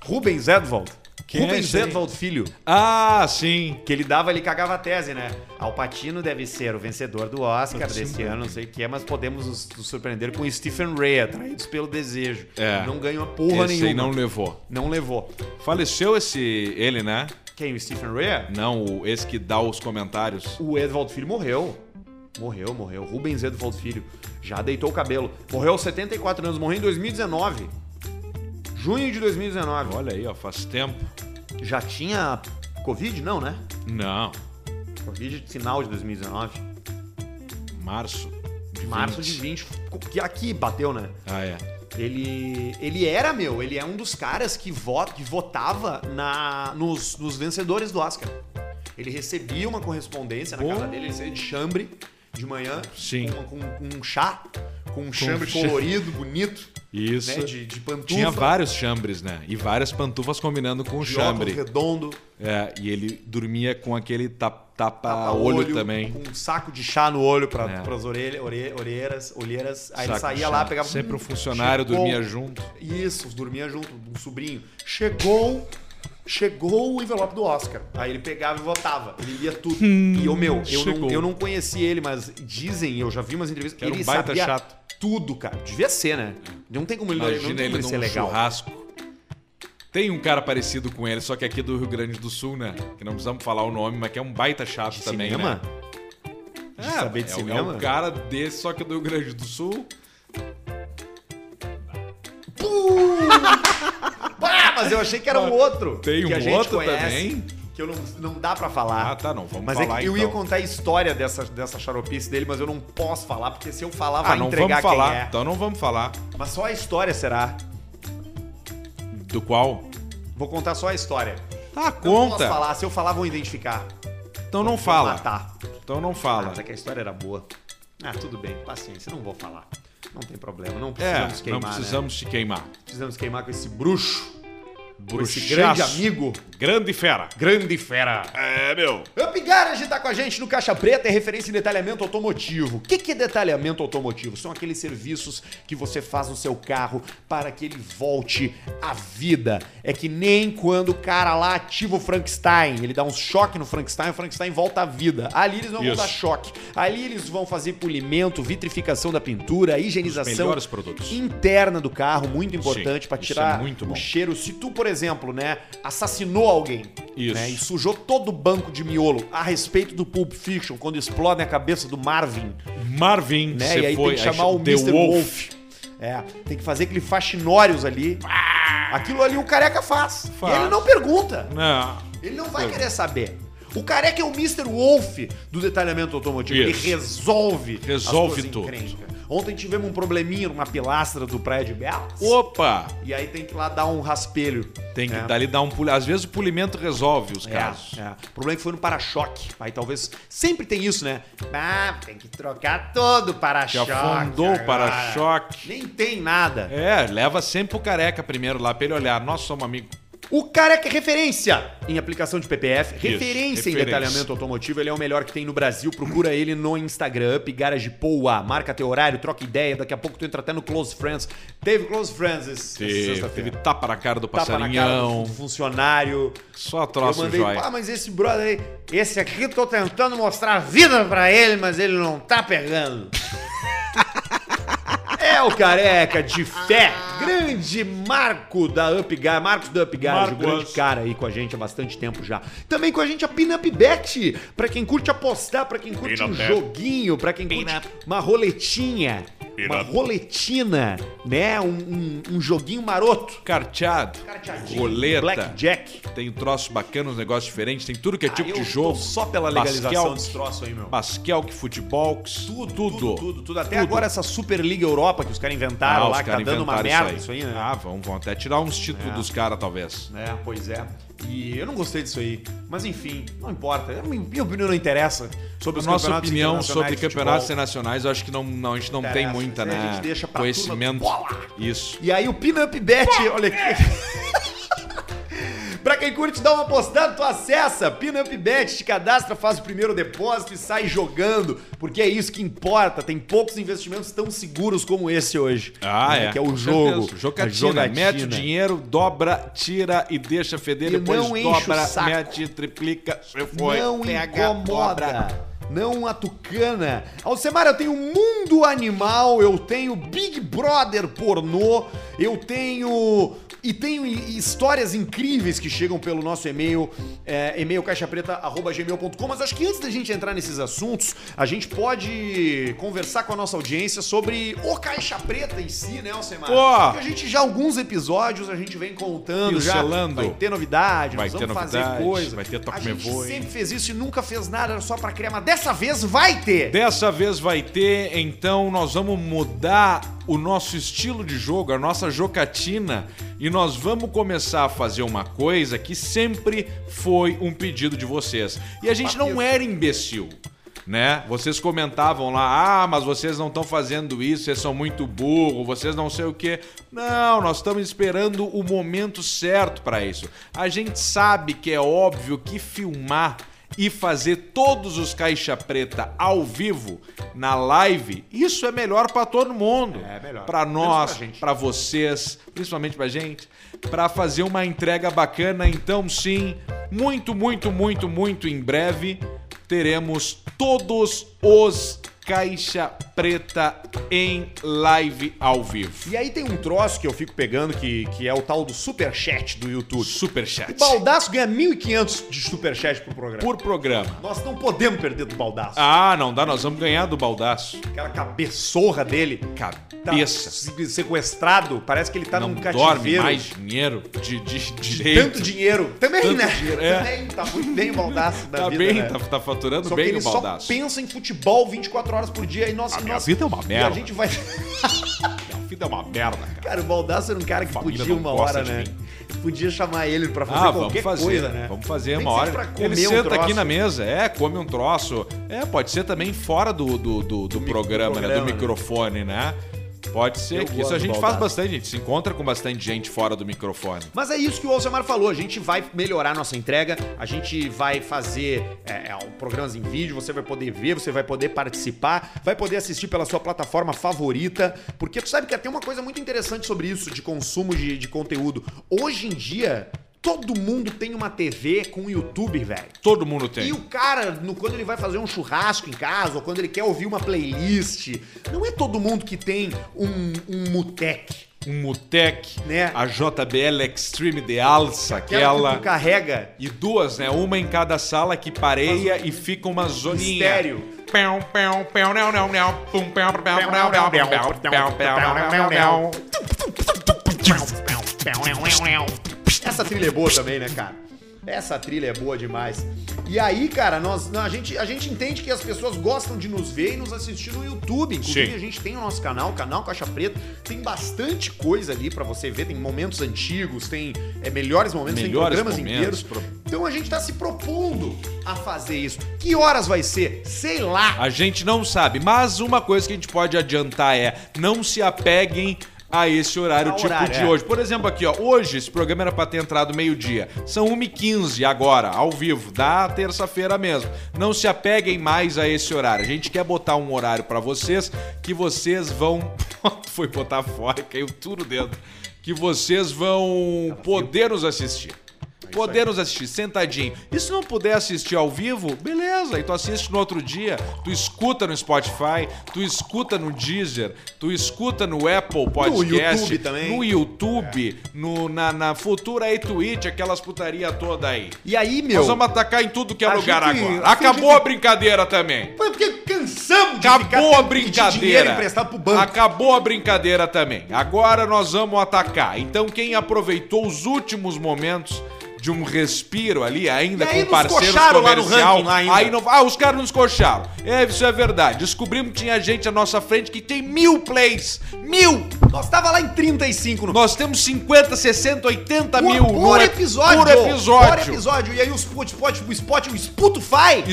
Rubens Edvald. Quem é Rubens esse aí? Edvald Filho. Ah, sim. Que ele dava, ele cagava a tese, né? Alpatino deve ser o vencedor do Oscar desse ano, não sei o que é, mas podemos nos, nos surpreender com Stephen Rea, Traídos pelo Desejo. É. Não ganhou porra Esse nenhuma. aí não levou. Não levou. Faleceu esse... Ele, né? Quem? O Stephen Rea? Não, o- esse que dá os comentários. O Edvald Filho morreu. Morreu, morreu. Rubens Edvald Filho. Já deitou o cabelo. Morreu aos 74 anos. Morreu em 2019. Junho de 2019. Olha aí, ó. Faz tempo. Já tinha Covid? Não, né? Não. Covid de final de 2019. Março. De Março 20. de 20. Que aqui bateu, né? Ah, é. Ele, ele era, meu, ele é um dos caras que, vota, que votava na, nos, nos vencedores do Oscar. Ele recebia uma correspondência na casa dele, ele de chambre de manhã, Sim. Com, com, com um chá, com um chambre chá. colorido, bonito, Isso. né, de, de pantufa. Tinha vários chambres, né? E várias pantufas combinando com o de chambre. redondo, É, e ele dormia com aquele tapa, tapa, tapa-olho, olho também. com um saco de chá no olho para É. as orelha, ore, orelhas, olheiras. Aí ele Saco de saía lá, pegava... Sempre um hum, funcionário chegou- dormia junto. Isso, dormia junto, um sobrinho. Chegou, chegou o envelope do Oscar. Aí ele pegava e votava. Ele lia tudo. e eu, meu, eu não, eu não conheci ele, mas dizem, eu já vi umas entrevistas, Que ele um baita sabia chato. Tudo, cara. Devia ser, né? Não tem como ele, não tem Imagina como ele ser legal. churrasco. Tem um cara parecido com ele, só que aqui do Rio Grande do Sul, né? Que não precisamos falar o nome, mas que é um baita chato De também, cinema? né? De saber de é, cinema? É um cara desse, só que do Rio Grande do Sul. Ah, mas eu achei que era um outro. Tem um outro também? Que eu não, não dá pra falar. Ah, tá, não, vamos mas é falar que eu então. ia contar a história dessa, dessa xaropice dele, mas eu não posso falar, porque se eu falar, vai Ah, não entregar vamos falar. quem é. Então não vamos falar. Mas só a história será. Do qual? Vou contar só a história. Tá, Não posso conta. falar, se eu falar, vão identificar. Então não Vão fala. matar. Então não Ah, fala. mas é que a história era boa. Ah, tudo bem, paciência, não vou falar. Não tem problema, não É, precisamos queimar, não né? precisamos te queimar. Precisamos queimar com esse bruxo, com esse grande amigo, Grande fera. grande fera. É, meu. Up Garage tá com a gente no Caixa Preta, é referência em detalhamento automotivo. O que, que é detalhamento automotivo? São aqueles serviços que você faz no seu carro para que ele volte à vida. É que nem quando o cara lá ativa o Frankenstein, ele dá um choque no Frankenstein, o Frankenstein volta à vida. Ali eles não vão Isso. dar choque. Ali eles vão fazer polimento, vitrificação da pintura, higienização interna do carro, muito importante para isso tirar é o cheiro. Se tu, por exemplo, né, assassinou alguém, Isso. né, e sujou todo o banco de miolo a respeito do Pulp Fiction, quando explodem a cabeça do Marvin, Marvin, né? E aí foi. tem que chamar o Mr. Wolf. Wolf. É, tem que fazer aquele faxinórios ali. Aquilo ali o careca faz. Faz. E ele não pergunta. Não. Ele não vai é. querer saber. O careca é o Mr. Wolf do detalhamento automotivo. Isso. Ele resolve, Resolve tudo. encrencas. Ontem tivemos um probleminha numa pilastra do Praia de Belas. Opa! E aí tem que ir lá dar um raspelho. Tem que É. dali dar um puli... Às vezes o polimento resolve os É, casos. é. O problema é que foi no para-choque. Aí talvez. Sempre tem isso, né? Ah, tem que trocar todo o Que para-choque. afundou o para-choque. Nem tem nada. É, leva sempre o careca primeiro lá pra ele olhar. Nós somos amigos. O Careca é referência em aplicação de PPF, referência em referência. detalhamento automotivo. Ele é o melhor que tem no Brasil. Procura ele no Instagram, Up Garage Poa. Marca teu horário, troca ideia. Daqui a pouco tu entra até no Close Friends. Teve Close Friends essa Teve, teve sexta-feira. tapa na cara do Tapa na cara passarinhão. do funcionário. Só Eu troço mandei, jóia. ah, mas esse brother aí, esse aqui tô tentando mostrar a vida pra ele, mas ele não tá pegando. É o careca de fé, grande Marco da Up Garage, Marcos da Up Garage, o grande cara aí com a gente há bastante tempo já. Também com a gente a Pinup Bet, pra quem curte apostar, pra quem curte um joguinho, pra quem curte uma roletinha, uma roletina, né, um, um- um joguinho maroto. Carteado, Carteadinho, roleta. Blackjack. Tem troços bacanas, negócios diferentes. Tem tudo que é tipo Ah, eu de jogo. só pela legalização Basquel, desse troço aí, meu. Basquelk, futebol, tudo, Tudo, tudo, tudo. Até Tudo. agora essa Superliga Europa que os caras inventaram Ah, lá, que tá dando uma merda isso aí, né? Ah, vão, vão até tirar uns títulos É. dos caras, talvez. É, pois é. E eu não gostei disso aí. Mas enfim, não importa. Minha minha opinião não interessa sobre A os nossa campeonatos opinião sobre campeonatos futebol. internacionais, eu acho que não, não, a gente não tem Interessa, muita, isso aí a né? gente deixa pra conhecimento. bola. Isso. E aí o Pinup Bet, olha aqui. pra quem curte dar uma postada, tu acessa Pinup Bet, te cadastra, faz o primeiro depósito e sai jogando, porque é isso que importa. Tem poucos investimentos tão seguros como esse hoje. Ah, né? é. Que é o jogo. Jogatina. a jogatina. Mete o dinheiro, dobra, tira e deixa feder. E depois dobra, mete, triplica. Foi. Não pega, dobra. Não a tucana. Alcemar, eu tenho Mundo Animal, eu tenho Big Brother pornô, eu tenho. E tenho hi- histórias incríveis que chegam pelo nosso e-mail, é, e-mail caixapreta.gmail.com. Mas acho que antes da gente entrar nesses assuntos, a gente pode conversar com a nossa audiência sobre o Caixa Preta em si, né, Alcemar? Pô! Porque a gente já, alguns episódios, a gente vem contando já. Pincelando. Vai ter novidade, Vai nós ter vamos fazer novidade, coisa. vai ter Toque A gente sempre fez isso e nunca fez nada, era só pra criar, mas dessa vez vai ter. Dessa vez vai ter, então nós vamos mudar o nosso estilo de jogo, a nossa jocatina, e nós vamos começar a fazer uma coisa que sempre foi um pedido de vocês. E a gente não era imbecil. Né? Vocês comentavam lá, ah, mas vocês não estão fazendo isso, vocês são muito burros, vocês não sei o que. Não, nós estamos esperando o momento certo para isso. A gente sabe que é óbvio que filmar e fazer todos os caixa preta ao vivo na live, isso é melhor pra todo mundo. É melhor. Para nós, pra vocês, principalmente pra gente, pra fazer uma entrega bacana. Então, sim, muito, muito, muito, muito em breve teremos todos os caixa preta em live ao vivo. E aí tem um troço que eu fico pegando que, que é o tal do superchat do YouTube. Superchat. O Baldaço ganha 1.500 de superchat por programa. Por programa. Nós não podemos perder do Baldaço. Ah, não dá, nós vamos ganhar do baldaço. Aquela cabeçorra dele. Tá Cabeça. se- sequestrado, parece que ele tá não num dorme cativeiro. mais dinheiro de, de direito. Tanto dinheiro. Também, Tanto né? dinheiro, é. Também tá muito bem o Baldaço da Tá vida, bem, né? tá, tá faturando Só bem que ele o baldaço. só pensa em futebol 24 horas por dia e nós, A minha nós- vida é uma E a merda. gente vai A vida é uma merda, cara. Cara, o Baldaço era um cara que podia uma hora, né? Podia chamar ele pra fazer Ah, vamos qualquer fazer, coisa, né? Vamos fazer Nem uma hora. Ele um senta troço. aqui na mesa, é, come um troço. É, pode ser também fora do, do, do, do mic- programa, do né? programa, Do né? microfone, né? Pode ser Eu que isso a gente faz bastante, a gente se encontra com bastante gente fora do microfone. Mas é isso que o Alcemar falou. A gente vai melhorar a nossa entrega, a gente vai fazer é, é, programas em vídeo, você vai poder ver, você vai poder participar, vai poder assistir pela sua plataforma favorita. Porque tu sabe que tem uma coisa muito interessante sobre isso, de consumo de, de conteúdo. Hoje em dia, todo mundo tem uma TV com YouTube, velho. Todo mundo tem. E o cara, no- quando ele vai fazer um churrasco em casa, ou quando ele quer ouvir uma playlist, não é todo mundo que tem um, um Mutec. Um Mutec, Né? a JBL Extreme de alça, Aquela que tu carrega E duas, né? Uma em cada sala que pareia e fica uma zoninha. estéreo. Essa trilha é boa também, né, cara? Essa trilha é boa demais. E aí, cara, nós, a, gente, a gente entende que as pessoas gostam de nos ver e nos assistir no YouTube. Inclusive, Sim. a gente tem o nosso canal, o canal Caixa Preta. Tem bastante coisa ali pra você ver. Tem momentos antigos, tem é, melhores momentos, Melhores tem programas momentos, inteiros. pro- Então a gente tá se propondo a fazer isso. Que horas vai ser? Sei lá. A gente não sabe, mas uma coisa que a gente pode adiantar é não se apeguem a esse horário Ao tipo horário, de é. hoje. Por exemplo, aqui, ó, hoje esse programa era pra ter entrado meio-dia. São 1h15 agora, ao vivo, da terça-feira mesmo. Não se apeguem mais a esse horário. A gente quer botar um horário pra vocês que vocês vão. Foi botar fora caiu tudo dentro. Que vocês vão poder nos assistir. Poder nos assistir sentadinho. E se não puder assistir ao vivo, beleza. E tu assiste no outro dia, tu escuta no Spotify, tu escuta no Deezer, tu escuta no Apple Podcast, YouTube também. no YouTube, no, na, na futura aí Twitch, aquelas putaria toda aí. E aí, meu. Nós vamos atacar em tudo que é a lugar gente- agora. Acabou gente- a brincadeira também. Foi porque cansamos de Acabou a brincadeira. emprestado pro banco. Acabou a brincadeira também. Agora nós vamos atacar. Então quem aproveitou os últimos momentos de um respiro ali, ainda com parceiros coxaram lá no comercial, ranking aí não, ah, os caras nos coxaram. É, isso é verdade. Descobrimos que tinha gente à nossa frente que tem mil plays. Mil! Nós tava lá em 35 no Nós temos 50, 60, 80 por, mil por no ep- episódio. Por episódio. Por episódio. E aí o Spot, Spot, o Spot, o Spotify.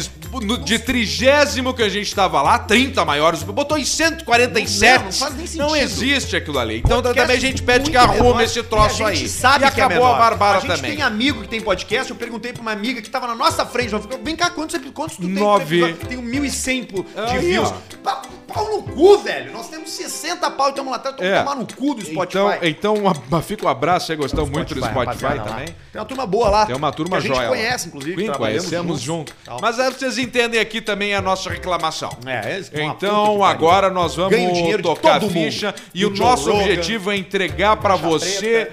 No- De trigésimo que a gente tava lá, 30 maiores, botou em 147. Não, não faz nem Não sentido. existe aquilo ali. Então Podcast também a gente pede que arrume menor. esse troço aí. sabe e que é acabou menor. a Barbara A gente também. tem amigo que tem podcast. Eu perguntei pra uma amiga que tava na nossa frente. Ela falou, vem cá, quantos, quantos tu tem? Nove. episódio?" Tenho 1.100 por- de Aí, views. ó. Pa- Pau no cu, velho. Nós temos 60 pau e estamos lá atrás. Estamos É. tomar no cu do Spotify. Então, então uma- fica um abraço, você gostou muito do Spotify rapaziada, lá. também? Tem uma turma boa lá. Tem uma turma que a gente joia. lá. conhece, inclusive. Sim, conhecemos juntos, junto. Mas aí vocês entendem aqui também a nossa reclamação. É, é Então agora nós vamos tocar a todo mundo. ficha e o nosso Rogan, objetivo é entregar pra Caixa você,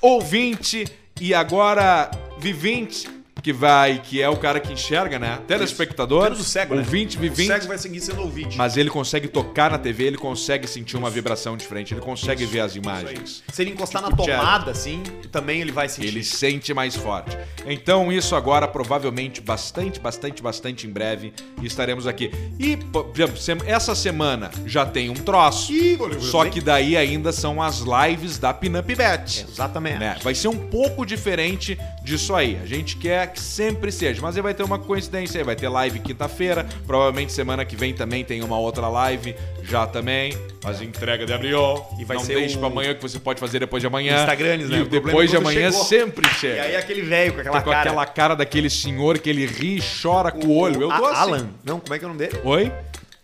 ouvinte e agora vivinte, que vai, que é o cara que enxerga, né? Telespectador, Menos o cego, né? ouvinte, O vivinte. cego vai seguir sendo ouvinte. Mas ele consegue tocar na TV, ele consegue sentir uma vibração diferente, ele consegue ver as imagens. Se ele encostar na tomada, assim, também ele vai sentir. Ele sente mais forte. Então, isso agora, provavelmente, bastante, bastante, bastante em breve, estaremos aqui. E, por exemplo, essa semana já tem um troço. Ih, Só que daí ainda são as lives da Pinup Bet. Exatamente. Né? Vai ser um pouco diferente disso aí. A gente quer que sempre seja. Mas aí vai ter uma coincidência aí. Vai ter live quinta-feira. Provavelmente semana que vem também tem uma outra live. Já também. Faz entrega de abril. E vai Não ser deixe o- pra amanhã que você pode fazer depois de amanhã. Instagrams, né? E O problema depois é de amanhã chegou. sempre E chega. aí aquele velho com aquela com cara. aquela cara daquele senhor que ele ri e chora com o olho. Eu dou assim. Alan. Não, como é que é o nome dele? Oi?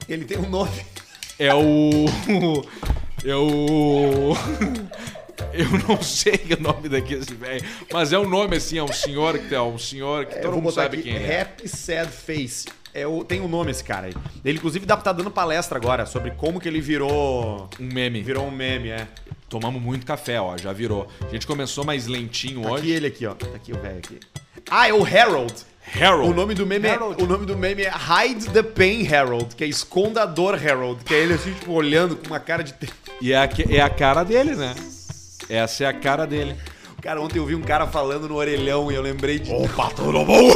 Ele tem um nome. É o. É o. Eu não sei o nome daquele velho, mas é um nome assim, é um senhor que é um senhor que É, todo mundo sabe aqui. quem é. Happy Sad Face. É o, tem um nome esse cara aí. Ele, inclusive, dá, tá dando palestra agora sobre como que ele virou. Um meme. Virou um meme, é. Tomamos muito café, ó, já virou. A gente começou mais lentinho Tá aqui hoje. ele aqui, ó. Tá aqui o velho aqui. Ah, é o Harold. Harold. O nome do meme é, o nome do meme é Hide the Pain Harold, que é escondador Harold, que é ele assim, tipo, olhando com uma cara de. E é a, é a cara dele, né? Essa é a cara dele. Cara, ontem eu vi um cara falando no orelhão e eu lembrei de. Opa, tudo bom?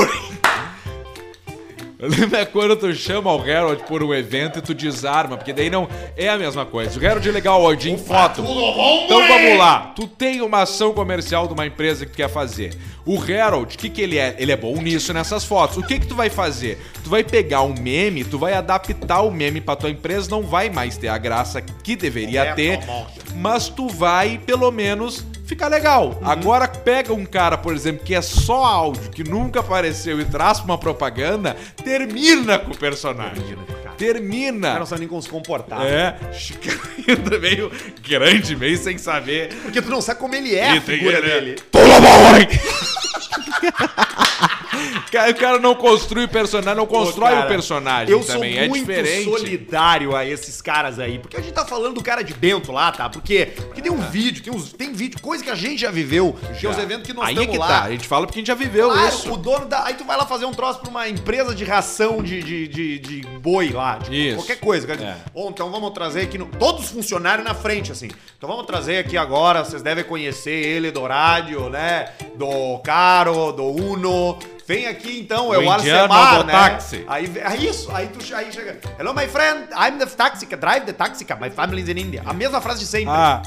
Eu lembro é quando tu chama o Harold por um evento e tu desarma, porque daí não é a mesma coisa. O Harold é legal hoje em foto. Então vamos lá. Tu tem uma ação comercial de uma empresa que tu quer fazer. O Harold, o que, que ele é? Ele é bom nisso, nessas fotos. O que que tu vai fazer? Tu vai pegar um meme, tu vai adaptar o meme pra tua empresa, não vai mais ter a graça que deveria É, ter, promotion. mas tu vai, pelo menos, ficar legal. Uhum. Agora pega um cara, por exemplo, que é só áudio, que nunca apareceu e traz uma propaganda, termina com o personagem. Termina. O Termina. cara não sabe nem como se comportar. É, ainda meio grande, meio sem saber. Porque tu não sabe como ele é a E tem figura ele- dele. Hein? Cara, O cara não construi personagem, não constrói cara, o personagem Eu também. sou é muito diferente. solidário a esses caras aí. Porque a gente tá falando do cara de Bento lá, tá? Porque, porque tem um vídeo, tem, uns, tem vídeo, coisa que a gente já viveu, que é os eventos que nós Aí é que lá. tá. A gente fala porque a gente já viveu Claro, isso. o dono da. Aí tu vai lá fazer um troço pra uma empresa de ração de, de, de, de boi lá. tipo, Isso. Qualquer coisa. É. Ou então vamos trazer aqui. No, todos os funcionários na frente, assim. Então vamos trazer aqui agora. Vocês devem conhecer ele do rádio, né? Do Caro, do Uno. Vem aqui então, O é o Alcemar, né? táxi. Aí, é isso, aí tu aí chega. Hello, my friend, I'm the taxi, drive the taxi, my family is in India. A mesma frase de sempre. Ah.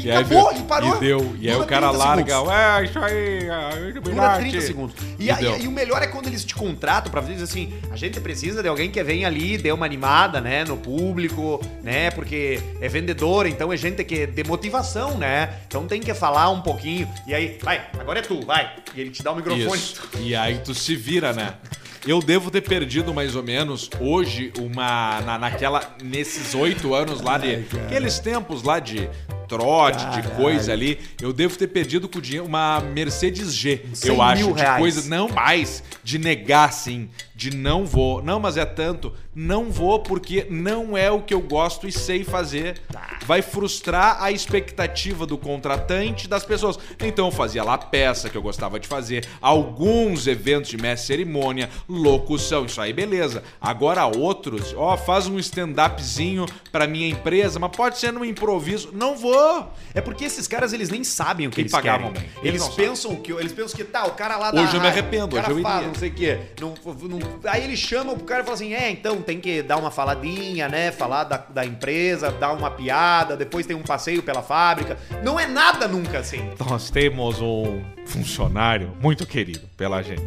E acabou, e parou. E deu. E aí Dura o cara 30 larga. segundos. Ué, isso aí. ah, Dura Illuminati." 30 segundos. E, E aí- deu. e o melhor é quando eles te contratam pra dizer assim: a gente precisa de alguém que venha ali, dê uma animada, né, no público, né, porque é vendedor, então é gente que de motivação, né? Então tem que falar um pouquinho. E aí, vai, agora é tu, vai. E ele te dá o microfone. Isso. E aí tu se vira, né? Eu devo ter perdido mais ou menos hoje uma. Na, naquela. Nesses oito anos lá de. aqueles tempos lá de trote, de coisa ali. Eu devo ter perdido com dinheiro uma Mercedes G. 100 eu acho. de reais. coisa. Não mais. De negar, sim. De não vou. Não, mas é tanto. Não vou porque não é o que eu gosto e sei fazer. Vai frustrar a expectativa do contratante e das pessoas. Então eu fazia lá peça que eu gostava de fazer, alguns eventos de mestre cerimônia, locução, isso aí beleza. Agora outros, ó, faz um stand-upzinho pra minha empresa, mas pode ser no improviso. Não vou. É porque esses caras, eles nem sabem o que E eles pagavam querem. bem. Eles, Eles pensam que eles pensam que tá, o cara lá da Hoje eu me arrependo, hoje eu fala, iria. não sei o quê. Não, não- aí ele chama o cara e fala assim: "É, então tem que dar uma faladinha, né? Falar da, da empresa, dar uma piada, depois tem um passeio pela fábrica". Não é nada nunca assim. Nós temos um funcionário muito querido pela gente.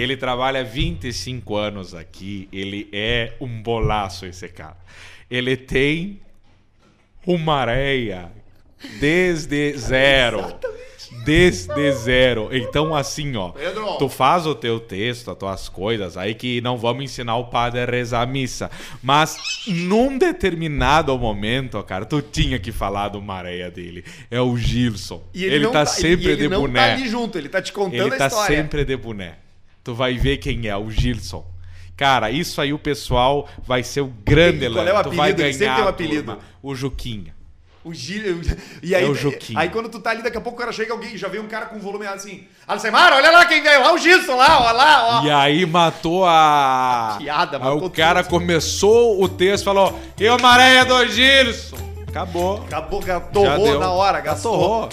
Ele trabalha 25 anos aqui, ele é um bolaço esse cara. Ele tem uma areia desde zero. Desde zero. Então, assim, ó. Pedro. Tu faz o teu texto, as tuas coisas, aí que não vamos ensinar o padre a rezar a missa. Mas, num determinado momento, cara, tu tinha que falar do maréia dele. É o Gilson. E ele não tá e sempre ele de não boné. tá ali junto, ele tá te contando Ele a tá história. sempre de boné. Tu vai ver quem é, o Gilson. Cara, isso aí o pessoal vai ser o grande qual é o Tu vai apelido? Ele sempre tem um a apelido. turma. O Juquinha. O Gil... E aí, É o Juquinha. aí quando tu tá ali, daqui a pouco o cara chega alguém, já vem um cara com volume assim. Alcemar, olha lá quem veio lá, o Gilson lá, olha lá, ó. E aí matou a. Piada, aí matou o cara tudo. começou o texto e falou: E o Maréia do Gilson? Acabou. Acabou, Já torrou na hora, Já gastou. torrou.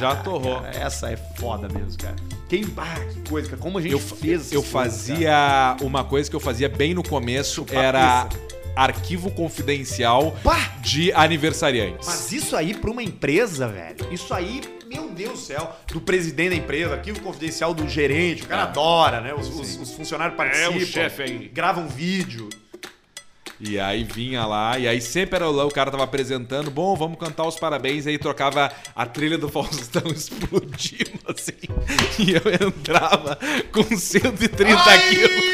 Já torrou. Cara, essa é foda mesmo, cara. Quem. Ah, que coisa, cara. Como a gente Eu, fez eu coisas, fazia uma coisa que eu fazia bem no começo era arquivo confidencial Pá! de aniversariantes. Mas isso aí pra uma empresa, velho. Isso aí, meu Deus do céu. Do presidente da empresa, arquivo confidencial do gerente. O cara adora, né? Os, os- os funcionários participam. É, o chefe aí. Gravam vídeo. E aí vinha lá, e aí sempre era o o cara tava apresentando, bom, vamos cantar os parabéns, aí trocava a trilha do Faustão explodindo assim. E eu entrava com 130 quilos,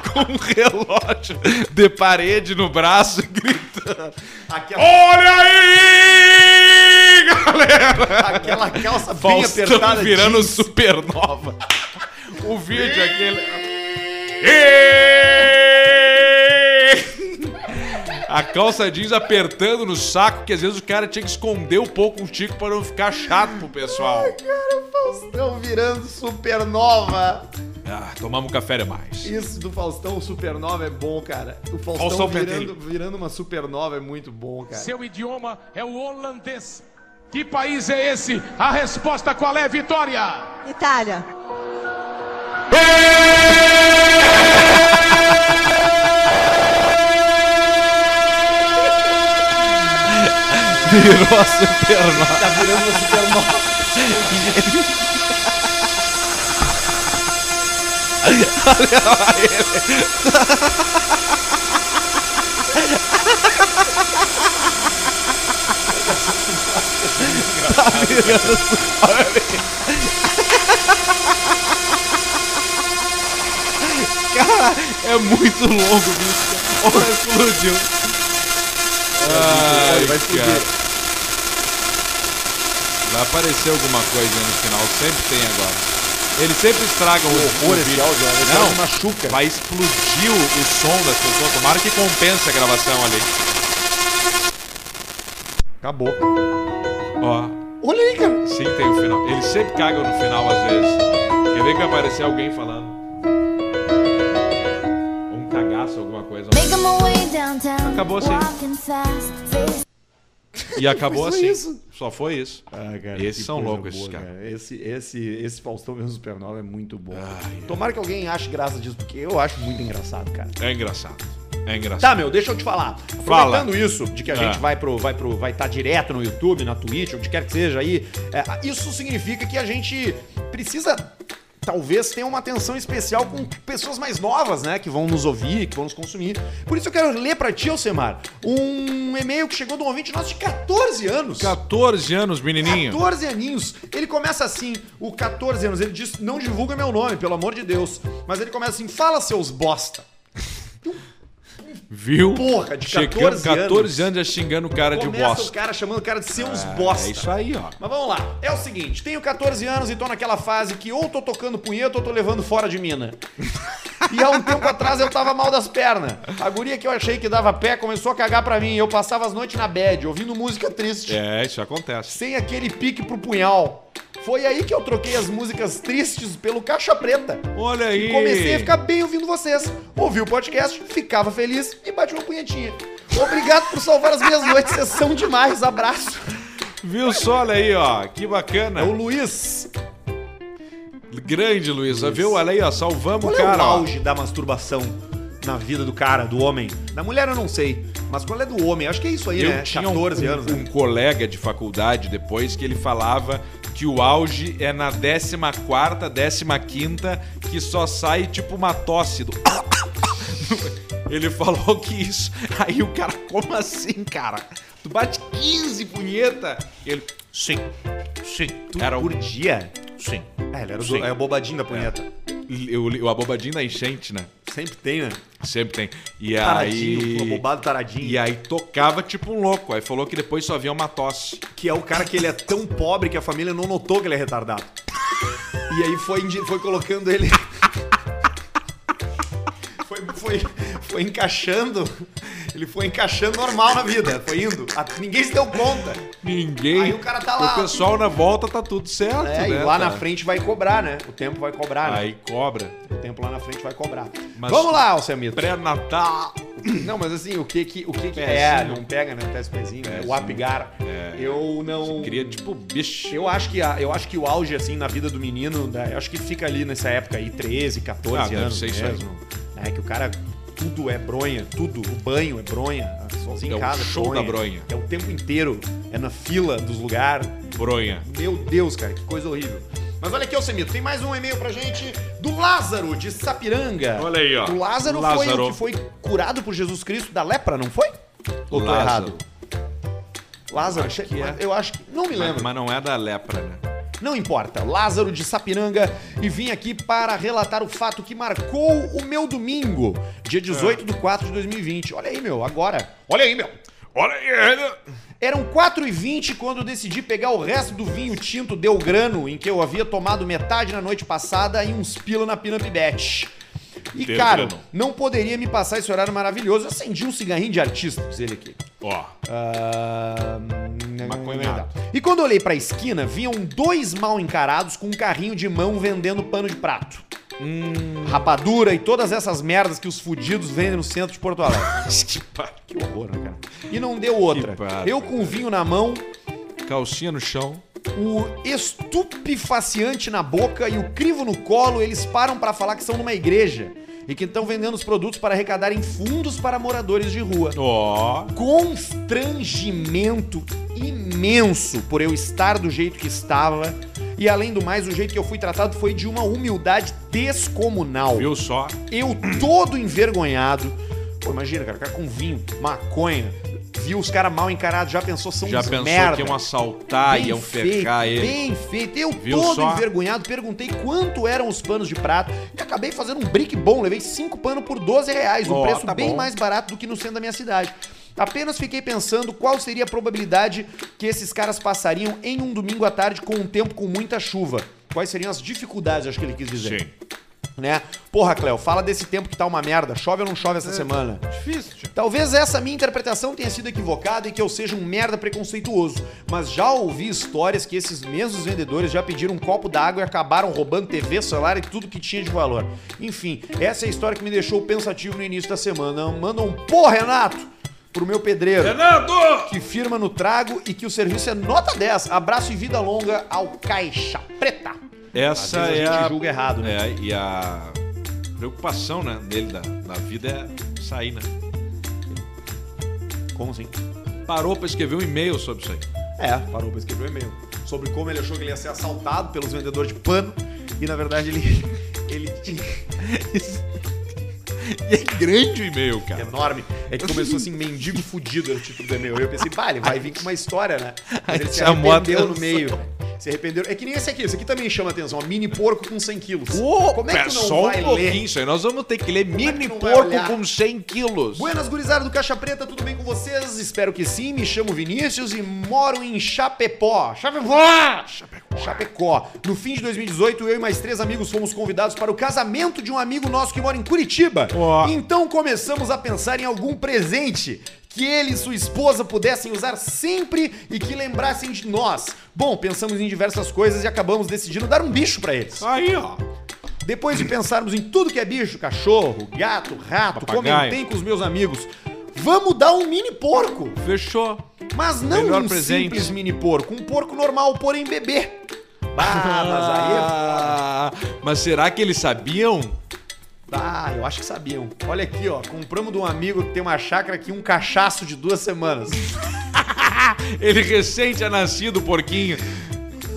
com um relógio de parede no braço, gritando. Aquela, Olha aí, galera! aquela calça bem Faustão apertada. virando jeans. supernova. O vídeo é aquele. A calça jeans apertando no saco, que às vezes o cara tinha que esconder um pouco o tico para não ficar chato pro pessoal. Cara, o Faustão virando supernova. Ah, tomamos café demais. Isso do Faustão supernova é bom, cara. O Faustão, Faustão virando, virando uma supernova é muito bom, cara. Seu idioma é o holandês. Que país é esse? A resposta qual é, Vitória? Itália. Virou a supernova. Tá virando uma supernova. Cara, é muito longo, bicho. Olha, explodiu. Ai, vai explodir. Vai aparecer alguma coisa aí no final, sempre tem agora. Eles sempre estragam o, horror o esse vídeo. áudio, né? Esse Não, machuca. vai explodir o, o som das pessoas. Tomara que compense a gravação ali. Acabou. Ó, Olha aí, cara. sim, tem o final. Eles sempre cagam no final às vezes. Quer ver que vai aparecer alguém falando? Um cagaço, alguma coisa. Acabou, sim. E acabou assim. isso. Só foi isso. Ah, cara, Esses são loucos, esses caras. Esse, esse, esse Faustão vendo Supernova é muito bom. Ai, Tomara que alguém ache graça disso, porque eu acho muito engraçado, cara. É engraçado. É engraçado. Tá, meu, deixa eu te falar. Fala. Aproveitando isso, de que a Ah. gente vai pro, vai pro, vai estar direto no YouTube, na Twitch, onde quer que seja aí, é, isso significa que a gente precisa talvez ter uma atenção especial com pessoas mais novas, né, que vão nos ouvir, que vão nos consumir. Por isso eu quero ler pra ti, Alcemar, um e-mail que chegou de um ouvinte nosso de 14 anos. 14 anos, menininho. 14 aninhos. Ele começa assim, o 14 anos, ele diz, não divulga meu nome, pelo amor de Deus. Mas ele começa assim, fala seus bosta. Viu? Porra, de Chegando 14 14 anos já xingando o cara de Começa o bosta. cara chamando o cara de seus É, bosta. É isso aí, ó. Mas vamos lá. É o seguinte, tenho 14 anos e tô naquela fase que ou tô tocando punheta ou tô levando fora de mina. E há um tempo atrás eu tava mal das pernas. A guria que eu achei que dava pé começou a cagar pra mim. Eu passava as noites na bed, ouvindo música triste. É, isso acontece. Sem aquele pique pro punhal. Foi aí que eu troquei as músicas tristes pelo caixa preta. Olha aí. E comecei a ficar bem ouvindo vocês. Ouvi o podcast, ficava feliz e bati uma punhetinha. Obrigado por salvar as minhas noites, vocês são demais. Abraço. Viu só, olha aí, ó. Que bacana. É o Luiz. Grande, Luiz. Viu? Olha aí, ó. Salvamos Qual o é cara. o ó. auge da masturbação na vida do cara, do homem? Da mulher eu não sei, mas qual é do homem? Acho que é isso aí, Eu né? tinha 14 um, anos, um né? colega de faculdade depois que ele falava que o auge é na 14ª, 15ª, que só sai tipo uma tosse do... Ele falou que isso... Aí o cara, como assim, cara? Tu bate 15 punheta? Ele, sim, sim. Era o... Por dia? Sim. É, ele era o, Sim. é o bobadinho da punheta. Eu, eu, a bobadinha da enchente, né? Sempre tem, né? Sempre tem. E Taradinho, aí... bobado taradinho. E aí tocava tipo um louco. Aí falou que depois só via uma tosse. Que é o cara que ele é tão pobre que a família não notou que ele é retardado. E aí foi, foi colocando ele. Foi, foi, foi encaixando. Ele foi encaixando normal na vida. Foi indo. Ninguém se deu conta. Ninguém. Aí o cara tá lá. O pessoal na volta tá tudo certo, É, né? e lá tá? na frente vai cobrar, né? O tempo vai cobrar, né? Aí cobra. O tempo lá na frente vai cobrar. Mas- Vamos lá, Alcemito. Pré-natal. Não, mas assim, o que que, o que, que é? Não pega, né? Teste pezinho, né? O apigar. É. Eu não. Queria tipo bicho. Eu acho que a- eu acho que o auge assim na vida do menino, né, eu acho que fica ali nessa época aí 13, 14 Ah, deve anos ser isso mesmo. É que o cara tudo é bronha, tudo, o banho é bronha, sozinho É em casa é show da bronha. É o tempo inteiro, é na fila dos lugares. Bronha. Meu Deus, cara, que coisa horrível. Mas olha aqui, Alcemito, tem mais um e-mail pra gente do Lázaro, de Sapiranga. Olha aí, ó. O Lázaro, foi Lázaro. o que foi curado por Jesus Cristo da lepra, não foi? Ou tô Lázaro. errado? Lázaro, Acho que é. eu acho que. Não me Mas, lembro. mas não é da lepra, né? Não importa, Lázaro de Sapiranga e vim aqui para relatar o fato que marcou o meu domingo, dia 18 de 4 de 2020. Olha aí, meu, agora. Olha aí, meu. Olha aí. Eram 4h20 quando eu decidi pegar o resto do vinho tinto Deu Grano, em que eu havia tomado metade na noite passada e uns pila na Pinup Bet. E, cara, não poderia me passar esse horário maravilhoso. Eu acendi um cigarrinho de artista, diz ele aqui. Ó. Ah, Maconhado. E quando olhei pra esquina, viam dois mal encarados com um carrinho de mão vendendo pano de prato. Hum. Rapadura e todas essas merdas que os fudidos vendem no centro de Porto Alegre. que par- Que horror, né, cara? E não deu outra. Eu com o vinho na mão, Calcinha no chão. O estupefaciante na boca e o crivo no colo, eles param pra falar que são numa igreja e que estão vendendo os produtos para arrecadarem fundos para moradores de rua. Ó. Constrangimento imenso por eu estar do jeito que estava. E além do mais, o jeito que eu fui tratado foi de uma humildade descomunal. Viu só? Eu todo envergonhado. Pô, imagina, cara, cara com vinho, maconha, viu os caras mal encarados, já pensou, são Já pensou merda. que iam assaltar, Bem iam feito, ferrar ele. Bem feito. Eu Viu todo só? envergonhado, perguntei quanto eram os panos de prato e acabei fazendo um brick bom. Levei cinco panos por 12 reais, um Ó, preço tá bem bom. mais barato do que no centro da minha cidade. Apenas fiquei pensando qual seria a probabilidade que esses caras passariam em um domingo à tarde com um tempo com muita chuva. Quais seriam as dificuldades, acho que ele quis dizer. Sim. Né? Porra, Cléo, fala desse tempo que tá uma merda. Chove ou não chove É. essa semana? Difícil, tio. Talvez essa minha interpretação tenha sido equivocada e que eu seja um merda preconceituoso, mas já ouvi histórias que esses mesmos vendedores já pediram um copo d'água e acabaram roubando TV, celular e tudo que tinha de valor. Enfim, essa é a história que me deixou pensativo no início da semana. Manda um pô, Renato! pro meu pedreiro. Fernando! Que firma no trago e que o serviço é nota 10. Abraço e vida longa ao Caixa Preta. Essa Às vezes é a gente a... julga errado, né? É, e a preocupação né, dele da, da vida é sair, né? Como assim? Parou pra escrever um e-mail sobre isso aí. É, parou pra escrever um e-mail. Sobre como ele achou que ele ia ser assaltado pelos vendedores de pano. E na verdade ele. ele tinha. E é grande o e-mail, cara. enorme. É que começou assim, mendigo fudido é o título do e-mail. Eu pensei, pá, ele vai vir com uma história, né? Mas ele se arrependeu no meio. Se arrependeu. É que nem esse aqui. Esse aqui também chama atenção. Ó, mini porco com 100 quilos. Como é que não só vai um pouquinho ler? isso aí. Nós vamos ter que ler é que mini não vai porco com 100 quilos. Buenas gurizada do Caixa Preta, tudo bem com vocês? Espero que sim. Me chamo Vinícius e moro em Chapecó. Chapecó! Chapecó. No fim de 2018, eu e mais três amigos fomos convidados para o casamento de um amigo nosso que mora em Curitiba. Ó. Então começamos a pensar em algum presente que ele e sua esposa pudessem usar sempre e que lembrassem de nós. Bom, pensamos em diversas coisas e acabamos decidindo dar um bicho para eles. Aí, ó. Depois de pensarmos em tudo que é bicho, cachorro, gato, rato, Papagaio. comentei com os meus amigos. Vamos dar um mini porco. Fechou. Mas não Melhor um presente. simples mini porco, um porco normal, porém bebê. Ah, mas aí é Ah, mas será que eles sabiam? Ah, eu acho que sabiam. Olha aqui, ó. Compramos de um amigo que tem uma chácara aqui, um cachaço de duas semanas. Ele recém tinha nascido, porquinho.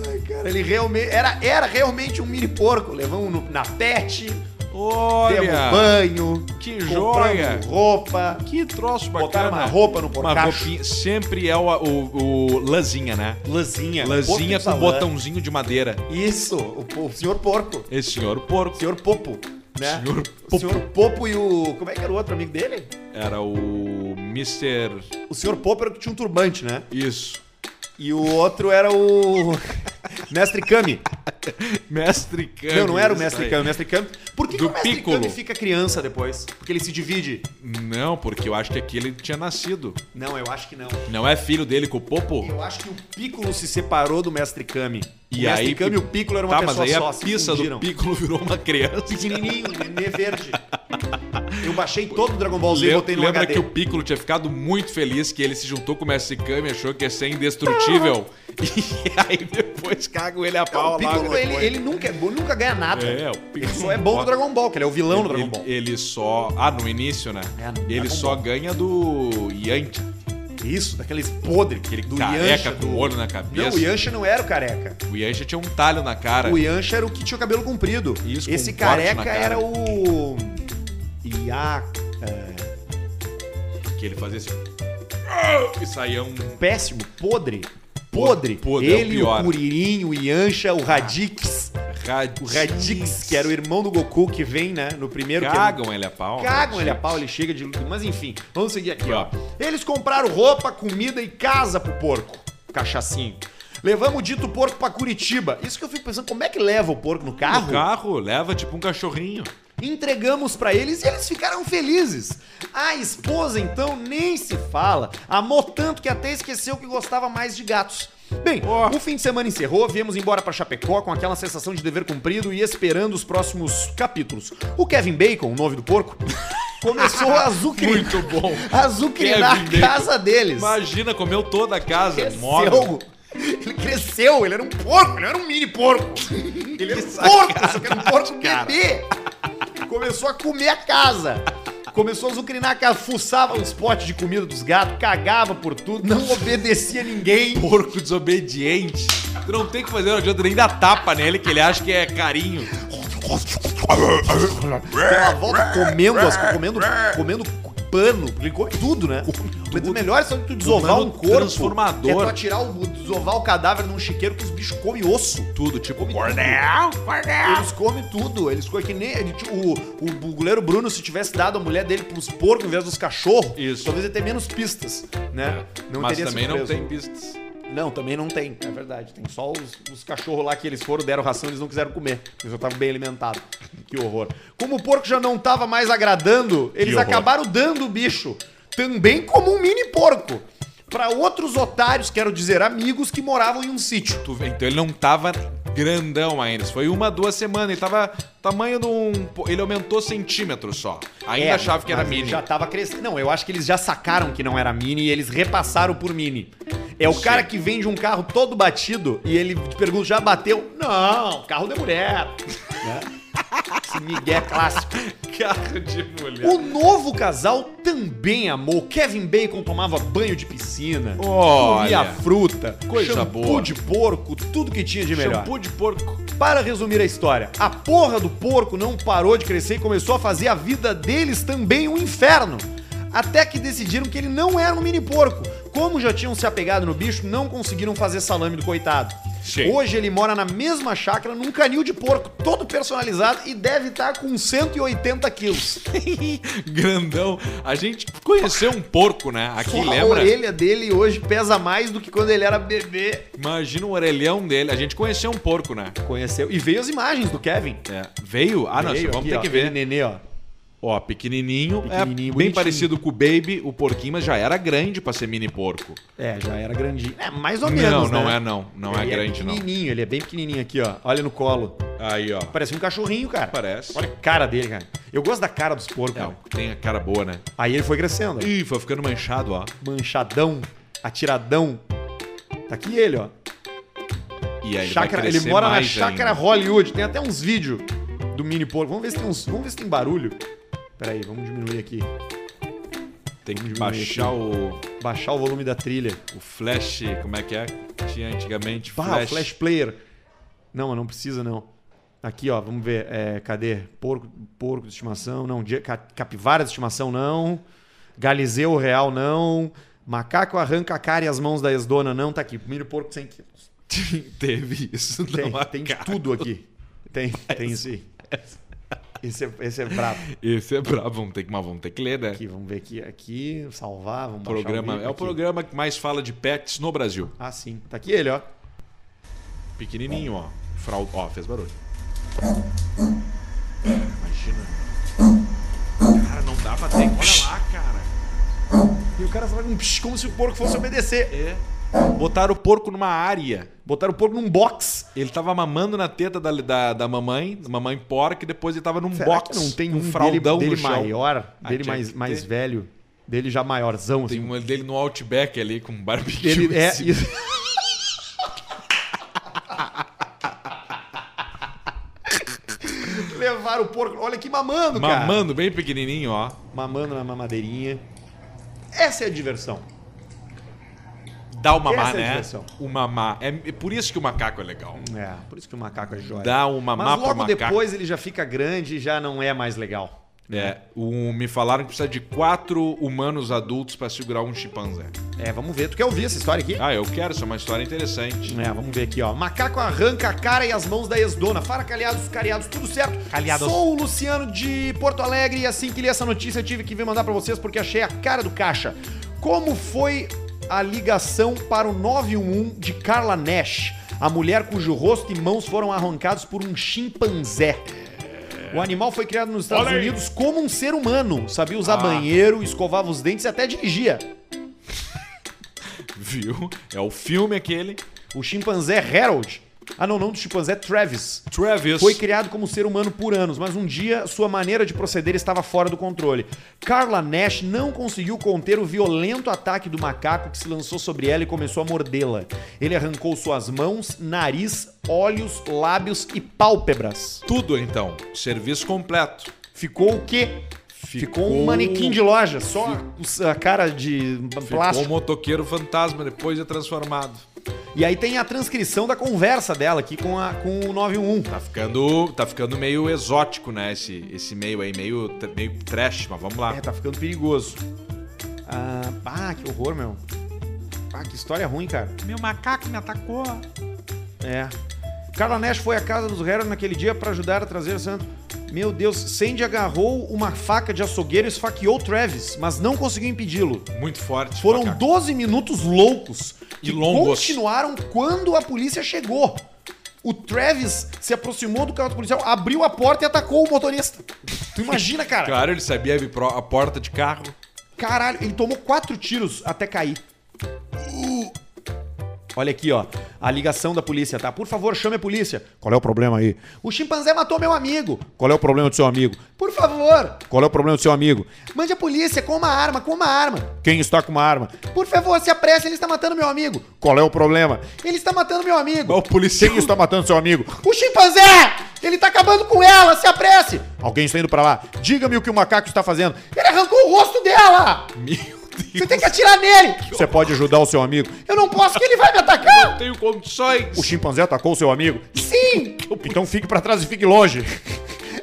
Ai, cara, ele realmente. Era, era realmente um mini porco. Levamos no- na pet, demos Olha, banho, que joia. roupa. que troço bacana. Botaram uma roupa no Uma porcacho. roupinha. Sempre é o, o, o lãzinha, né? Lãzinha. Lãzinha porco com botãozinho de madeira. Isso, o, o senhor porco. Esse senhor porco. Senhor Popo, né? Senhor O senhor Popo e o. Como é que era o outro amigo dele? Era o Mr. O senhor Popo era o que tinha um turbante, né? Isso. E o outro era o. Mestre Kami. Mestre Kami. Não, não era o Mestre. Kami. O Mestre Kami. Por que, que o Mestre Piccolo. Kami fica criança depois? Porque ele se divide. Não, porque eu acho que aqui ele tinha nascido. Não, eu acho que não. Não é filho dele com o Popo? Eu acho que o Piccolo se separou do Mestre Kami. E o Mestre aí- Kami e o Piccolo eram uma Tá, mas pessoa aí só. a pista do. Piccolo virou uma criança. Pequenininho, nenê verde. Eu baixei todo o Dragon Ball Z e botei no Lembra HD. que o Piccolo tinha ficado muito feliz que ele se juntou com o Mestre Kami, achou que ia ser indestrutível. E aí depois cagam ele a Não, pau o Piccolo, logo ele, ele nunca é ele nunca ganha nada. É, o ele Piccolo só é bom no Dragon Ball, que ele é o vilão do Dragon ele, Ball. ele só. Ah, no início, né? É, no ele Dragon só Ball. ganha do Yantia. Isso, daqueles podres. Aquele do careca Yancha, com do... olho na Não, cabeça. o Yancha não era o careca. O Yantia tinha um talho na cara. O Yancha era o que tinha o cabelo comprido. Isso, com Esse careca era o... É, Que ele fazia assim. "Ah", E saía um. péssimo, podre. Podre. Podre, é o Ele, o. Kuririn, o Yancha, o Radix. Radix. O Radix, que era o irmão do Goku que vem, né? No primeiro que é- Cagam ele a pau. Cagam ele a pau, ele chega de. Mas enfim, vamos seguir aqui, ó. Eles compraram roupa, comida e casa pro porco. Cachacinho. Levamos o dito porco pra Curitiba. Isso que eu fico pensando, como é que leva o porco no carro? No carro, leva tipo um cachorrinho. Entregamos pra eles e eles ficaram felizes. A esposa, então, nem se fala. Amou tanto que até esqueceu que gostava mais de gatos. Bem, Ó. o fim de semana encerrou, viemos embora pra Chapecó com aquela sensação de dever cumprido e esperando os próximos capítulos. O Kevin Bacon, o nome do porco, começou a azucrinar, Muito bom. a azucrinar Bacon. casa deles. Imagina, comeu toda a casa. Móvel. Cresceu. Ele cresceu, ele era um porco, ele era um mini porco. Ele era um porco, só que era um porco bebê. Começou a comer a casa. Começou a zucrinar a casa, fuçava os potes de comida dos gatos, cagava por tudo, não obedecia ninguém. Porco desobediente. Tu não tem que fazer, não adianta nem dar tapa nele, que ele acha que é carinho. Pela volta comendo, as, comendo, comendo pano, porque ele come tudo, né? O melhor é só tu desovar um corpo. transformador. Que é tu atirar o, desovar o cadáver num chiqueiro que os bichos comem osso. Tudo, tipo Cordel, cordel. Eles comem tudo, eles comem que nem. ele- o, o, o goleiro Bruno, se tivesse dado a mulher dele pros porcos em vez dos cachorros, Isso. talvez ele tenha menos pistas, né? Não Mas também não tem pistas. Não, também não tem, é verdade. Tem só os, os cachorros lá que eles foram, deram ração eles não quiseram comer. Eles já estavam bem alimentados. Que horror. Como o porco já não tava mais agradando, eles acabaram dando o bicho. Também como um mini porco. Pra outros otários, quero dizer, amigos que moravam em um sítio. Tu vê, então ele não tava grandão ainda. Foi uma, duas semanas. Ele tava tamanho de um. Ele aumentou centímetros só. Ainda É, achava que era mini. Já tava crescendo. Não, eu acho que eles já sacaram que não era mini e eles repassaram por mini. É o Sim. cara que vende um carro todo batido e ele te pergunta, já bateu? Não, carro de mulher. Né? Esse migué clássico. Carro de mulher. O novo casal também amou. Kevin Bacon tomava banho de piscina, Olha, comia fruta, coisa shampoo boa. de porco, tudo que tinha de melhor. Shampoo de porco. Para resumir a história, a porra do porco não parou de crescer e começou a fazer a vida deles também um inferno. Até que decidiram que ele não era um mini porco. Como já tinham se apegado no bicho, não conseguiram fazer salame do coitado. Sim. Hoje ele mora na mesma chácara, num canil de porco, todo personalizado e deve estar com 180 quilos. Grandão. A gente conheceu um porco, né? Aqui, Só A lembra? orelha dele hoje pesa mais do que quando ele era bebê. Imagina o orelhão dele. A gente conheceu um porco, né? Conheceu. E veio as imagens do Kevin. É. Veio? Ah, não, Veio vamos aqui, ter ó, que ver. ele Nenê, ó. Ó, pequenininho, Pequenininho, é bem parecido com o Baby, o porquinho, mas já era grande pra ser mini porco. É, já era grandinho. É, mais ou menos, não, não né? é não. Não é Ele grande, não. pequenininho, ele é bem pequenininho aqui, ó. Olha no colo. Aí, ó. Parece um cachorrinho, cara. Parece. Olha a cara dele, cara. Eu gosto da cara dos porcos, É, cara. tem a cara boa, né? Aí ele foi crescendo. Ih, foi ficando manchado, ó. Manchadão, atiradão. Tá aqui ele, ó. E aí ele, Chácara, vai ele crescer mora na mais chácara ainda. Hollywood. Tem até uns vídeos do mini porco. Vamos ver se tem uns, vamos ver se tem barulho. Pera aí, vamos diminuir aqui. Tem que baixar diminuir o, Baixar o volume da trilha. o flash, como é que é? Tinha antigamente Bah, flash. flash player. Não, não precisa não. Aqui, ó, vamos ver. É, cadê? Porco, porco de estimação, não. Capivara de estimação, não. Galizeu real, não. Macaco arranca a cara e as mãos da ex-dona, não. Tá aqui. Mini porco 100 quilos. Teve isso. Tem, tem acaba. tudo aqui. Tem, tem isso aí. Esse é, esse é brabo. Esse é brabo, vamos ter que, mas vamos ter que ler, né? Aqui, vamos ver aqui. Aqui, salvar, vamos programa, vídeo é o aqui. programa que mais fala de pets no Brasil. Ah, sim. Tá aqui ele, ó. Pequenininho, ó. Fralda, ó, fez barulho. Imagina. Cara, não dá pra ter. Olha lá, cara. E o cara fala um psh, como se o porco fosse obedecer. É. Botaram o porco numa área. Botaram o porco num box. Ele tava mamando na teta da, da, da mamãe, mamãe porca, e depois ele tava num Será box. não tem um um fraldão dele, dele maior, Ah, dele mais, mais ter. velho, dele já maiorzão, Tem assim. um dele no Outback ali com um barbecue. Ele é isso. Levaram o porco. Olha que mamando, cara. Mamando bem pequenininho, ó. Mamando na mamadeirinha. Essa é a diversão. Dá mamar, Essa é né? O mamar. É, é por isso que o macaco é legal. É, por isso que o macaco é jóia. Dá o mamar Mas pro logo macaco. depois ele já fica grande e já não é mais legal. É, o, me falaram que precisa de quatro humanos adultos pra segurar um chimpanzé. É, vamos ver. Tu quer ouvir essa história aqui? Ah, eu quero, isso é uma história interessante. É, vamos ver aqui, ó. Macaco arranca a cara e as mãos da ex-dona. Fara calhados, cariados, tudo certo. Calhados. Sou o Luciano de Porto Alegre e assim que li essa notícia eu tive que vir mandar pra vocês porque achei a cara do caixa. Como foi a ligação para o 911 de Carla Nash, a mulher cujo rosto e mãos foram arrancados por um chimpanzé? O animal foi criado nos Estados Olha aí. Unidos como um ser humano. Sabia usar Ah. banheiro, escovava os dentes e até dirigia. Viu? É o filme aquele. O chimpanzé Harold. Ah, não, não do chimpanzé Travis. Travis. Foi criado como ser humano por anos, mas um dia sua maneira de proceder estava fora do controle. Carla Nash não conseguiu conter o violento ataque do macaco que se lançou sobre ela e começou a mordê-la. Ele arrancou suas mãos, nariz, olhos, lábios e pálpebras. Tudo então. Serviço completo. Ficou o quê? Ficou, um manequim de loja, só a cara de Ficou o plástico. motoqueiro fantasma, depois é transformado. E aí tem a transcrição da conversa dela aqui com, a, com o 911. Tá ficando, tá ficando meio exótico, né? Esse, esse meio aí, meio, meio trash, mas vamos lá. É, tá ficando perigoso. Ah, ah, que horror, meu. Ah, que história ruim, cara. Meu macaco me atacou. É. Carla Nash foi à casa dos Harold naquele dia pra ajudar a trazer santo. Meu Deus, Sandy agarrou uma faca de açougueiro e esfaqueou Travis, mas não conseguiu impedi-lo. Muito forte. Foram macaco. 12 minutos loucos E que longos. continuaram quando a polícia chegou. O Travis se aproximou do carro do policial, abriu a porta e atacou o motorista. Tu imagina, cara? Claro, ele sabia a porta de carro. Caralho, ele tomou quatro tiros até cair. Olha aqui, ó. A ligação da polícia, tá? Por favor, chame a polícia. Qual é o problema aí? O chimpanzé matou meu amigo. Qual é o problema do seu amigo? Por favor. Qual é o problema do seu amigo? Mande a polícia com uma arma, com uma arma. Quem está com uma arma? Por favor, se apresse, ele está matando meu amigo. Qual é o problema? Ele está matando meu amigo. O policial. Quem está matando seu amigo? O chimpanzé! Ele está acabando com ela, se apresse! Alguém está indo pra lá. Diga-me o que o macaco está fazendo. Ele arrancou o rosto dela! Meu. Você tem que atirar nele! Você pode ajudar o seu amigo? Eu não posso, que ele vai me atacar! Não tenho condições. O chimpanzé atacou o seu amigo? Sim! Então fique pra trás e fique longe.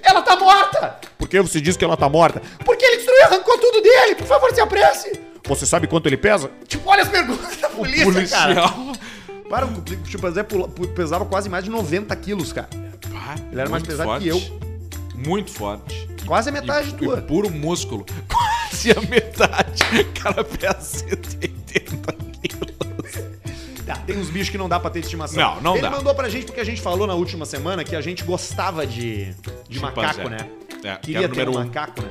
Ela tá morta! Por que você diz que ela tá morta? Porque ele destruiu e arrancou tudo dele! Por favor, se apresse! Você sabe quanto ele pesa? Tipo, olha as perguntas da polícia, policial. cara. Para, o chimpanzé pesava quase mais de 90 quilos, cara. Pá, Ele era mais pesado que forte. Muito forte. Quase a metade E, tua. e puro músculo. Quase a metade. O cara pesa 180 quilos. Tá, tem uns bichos que não dá pra ter estimação. Não, não Ele dá. mandou pra gente porque a gente falou na última semana que a gente gostava de, de Chimpanzé. macaco, né? É, que Queria o ter um um. macaco, né?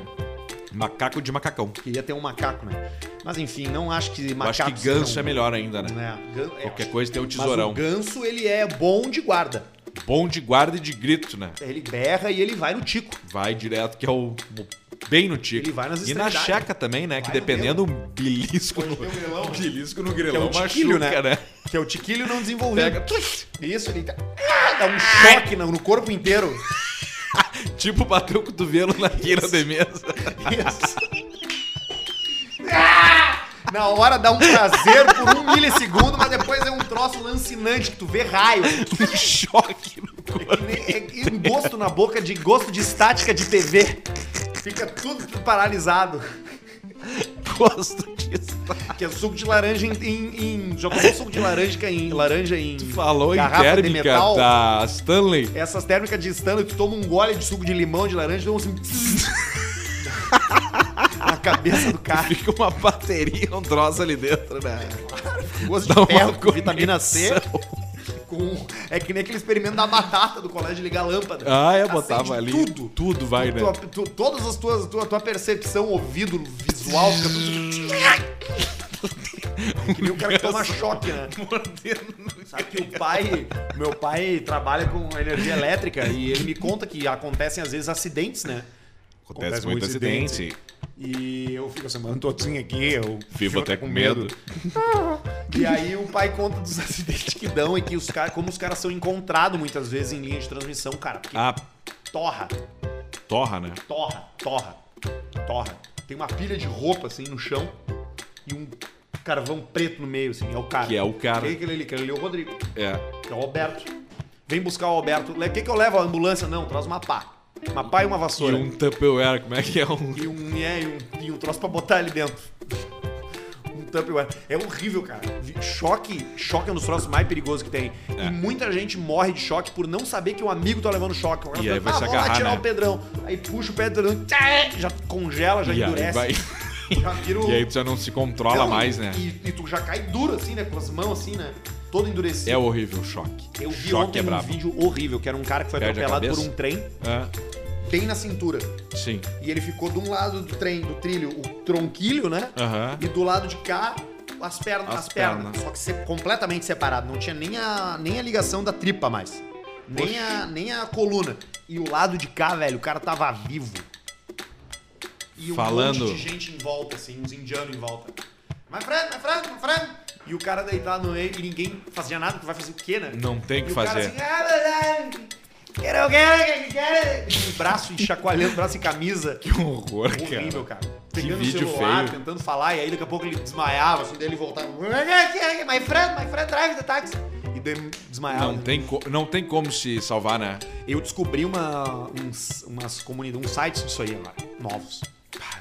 Macaco de macacão. Queria ter um macaco, né? Mas enfim, não acho que macaco. acho que ganso seja é um- melhor ainda, né? É, é, Qualquer coisa tem o Mas tesourão. o ganso, ele é bom de guarda. Bom de guarda e de grito, né? Ele berra e ele vai no tico. Vai direto, que é o. o- Bem no tico. Ele vai nas E na checa também, né? Que Vai no dependendo, um belisco no, um grelão. belisco no Que é grelão o tiquilho, machuca, né? né? Que é o tiquilho não desenvolvido. Pega. Isso, ele tá- ah, dá um choque no, corpo inteiro. Tipo bater o cotovelo na queira de mesa. Isso. Ah! Na hora dá um prazer por um milissegundo, mas depois é um troço lancinante que tu vê raio. um choque no corpo. É é um gosto na boca de gosto de estática de TV. Fica tudo paralisado. Gosto disso. Que é suco de laranja em. em, em já tomou suco de laranja em. Laranja em. Falou em térmica metal? da Stanley. Essas térmicas de Stanley, tu toma um gole de suco de limão, de laranja, e dá um assim. na cabeça do cara. Fica uma bateria, um troço ali dentro, né? Gosto Dá de ferro vitamina C. Com... É que nem aquele experimento da batata do colégio de ligar lâmpada. Ah, eu Acende botava ali. Tudo. Tudo vai, né? Tua- tu- todas as tuas, tua, tua percepção, ouvido, visual, fica tudo. É que nem o cara que toma choque, né? Sabe que o pai, meu pai trabalha com energia elétrica e ele me conta que acontecem às vezes acidentes, né? Acontece muito acidente. E eu fico a semana todinha aqui, eu Fico até com medo. E aí o pai conta dos acidentes que dão e que os caras, como os caras são encontrados muitas vezes em linha de transmissão, cara, porque Ah, torra, torra, né? torra, torra, torra. Tem uma pilha de roupa assim no chão e um carvão preto no meio, assim, é o cara. Que é o cara. Quem é aquele ali? Aquele ali é o Rodrigo. É. Que é o Alberto. Vem buscar o Alberto. O que, que eu levo? A ambulância? Não, traz uma pá. Uma pá e uma E vassoura. um Tupperware, como é que é um... E um, é, e um, e um troço pra botar ali dentro. Um Tupperware. É horrível, cara. Choque, choque é um dos troços mais perigosos que tem. É. E muita gente morre de choque por não saber que o amigo tá levando choque. E aí vai ah, se vamos lá agarrar, tirar né? o Pedrão. Aí puxa o Pedrão, já congela, já E aí endurece. vai... Já vira o... E aí você não se controla Não, mais, né? E, e tu já cai duro assim, né? Com as mãos assim, né? Todo endurecido. É horrível o choque. Eu vi choque ontem é um vídeo horrível, que era um cara que foi Perde atropelado por um trem, É, bem na cintura. sim. E ele ficou de um lado do trem, do trilho, o tronquilho, né? Aham. E do lado de cá, as pernas. As As, pernas. pernas. Só que se- completamente separado. Não tinha nem a, nem a ligação da tripa mais. Nem a, nem a coluna. E o lado de cá, velho, o cara tava vivo. E um Falando- monte de gente em volta, assim, uns indianos em volta. My friend, my friend, my friend. E o cara deitado no meio e ninguém fazia nada, porque vai fazer o quê, né? Não tem o que E o cara fazer. assim, "Ah, Quero, quero, quero. E o braço e chacoalhando, braço e camisa. Que horror, Horrível, cara. cara. Que Pegando o vídeo celular, feio. tentando falar, e aí daqui a pouco ele desmaiava, assim, daí ele voltava. My friend, my friend drive the taxi. E daí desmaiava. Não tem, não tem como se salvar, né? Eu descobri uma, uns, umas comunidades, uns sites disso aí agora, novos.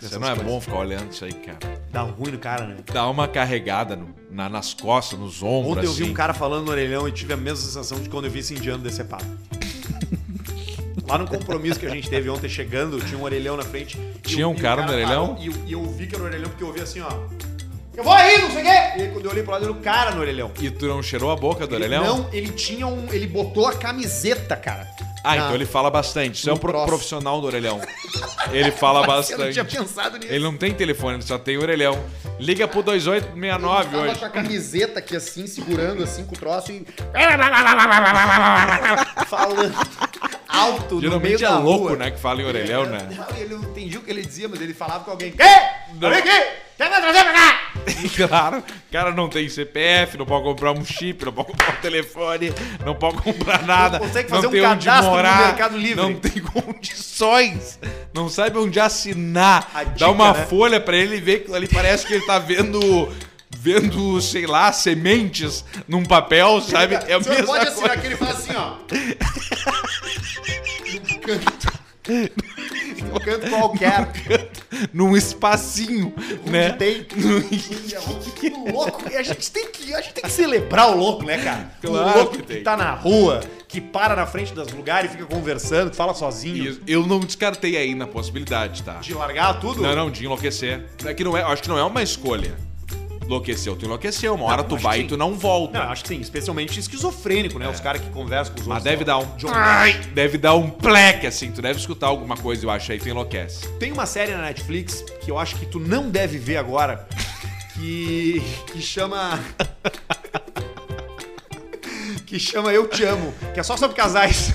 Você não é coisas. bom ficar olhando isso aí, cara. Dá ruim no cara, né? Dá uma carregada no- na- nas costas, nos ombros, Ontem eu vi assim. um cara falando no orelhão e tive a mesma sensação de quando eu vi esse indiano decepado. Lá no compromisso que a gente teve ontem chegando, tinha um orelhão na frente. Tinha eu- um o cara no orelhão? parou, E eu, e eu vi que era o orelhão porque eu ouvi assim, ó. Eu vou aí, não sei o quê! E aí quando eu olhei pro lado, era o cara no orelhão. E tu não cheirou a boca do Ele- orelhão? Não, ele tinha um. Ele botou a camiseta, cara. Ah, então ele fala bastante. Isso é um pro- profissional do orelhão. Ele fala Eu não bastante. tinha pensado nisso. Ele não tem telefone, ele só tem orelhão. Liga pro 2869 Tava hoje. com a camiseta aqui assim, segurando assim com o troço e falando alto no meio Geralmente é da louco, rua. né, que fala em orelhão, né? Não, ele não entendia o que ele dizia, mas ele falava com alguém. Quê? Olha aqui! Quer me trazer pra cá? Claro, o cara não tem CPF, não pode comprar um chip, não pode comprar um telefone, não pode comprar nada. Não consegue fazer um tem onde cadastro no morar, Mercado Livre. Não tem condições. Não sabe onde assinar. A Dá dica, uma né? folha pra ele e vê que ali parece que ele tá vendo. Vendo, sei lá, sementes num papel, sabe? É a o senhor mesma pode assinar coisa. aqui, ele fala assim, ó. Num canto. Num canto qualquer. Num espacinho, né? Onde tem. O louco. E a gente tem que. A gente tem que celebrar o louco, né, cara? Claro o louco que que, tem. tá na rua, que para na frente dos lugares e fica conversando, que fala sozinho. Eu não descartei aí na possibilidade, tá? De largar tudo. Não, não, de enlouquecer. É que não é, acho que não é uma escolha. Enlouqueceu, tu enlouqueceu. Uma hora tu vai e tu não volta. Não, acho que sim, especialmente esquizofrênico, né? Os caras que conversam com os Mas outros. deve dar um. Ai, deve dar um pleque, assim. Tu deve escutar alguma coisa, eu acho, aí tu enlouquece. Tem uma série na Netflix que eu acho que tu não deve ver agora, que, que chama. que chama Eu Te Amo, que é só sobre casais.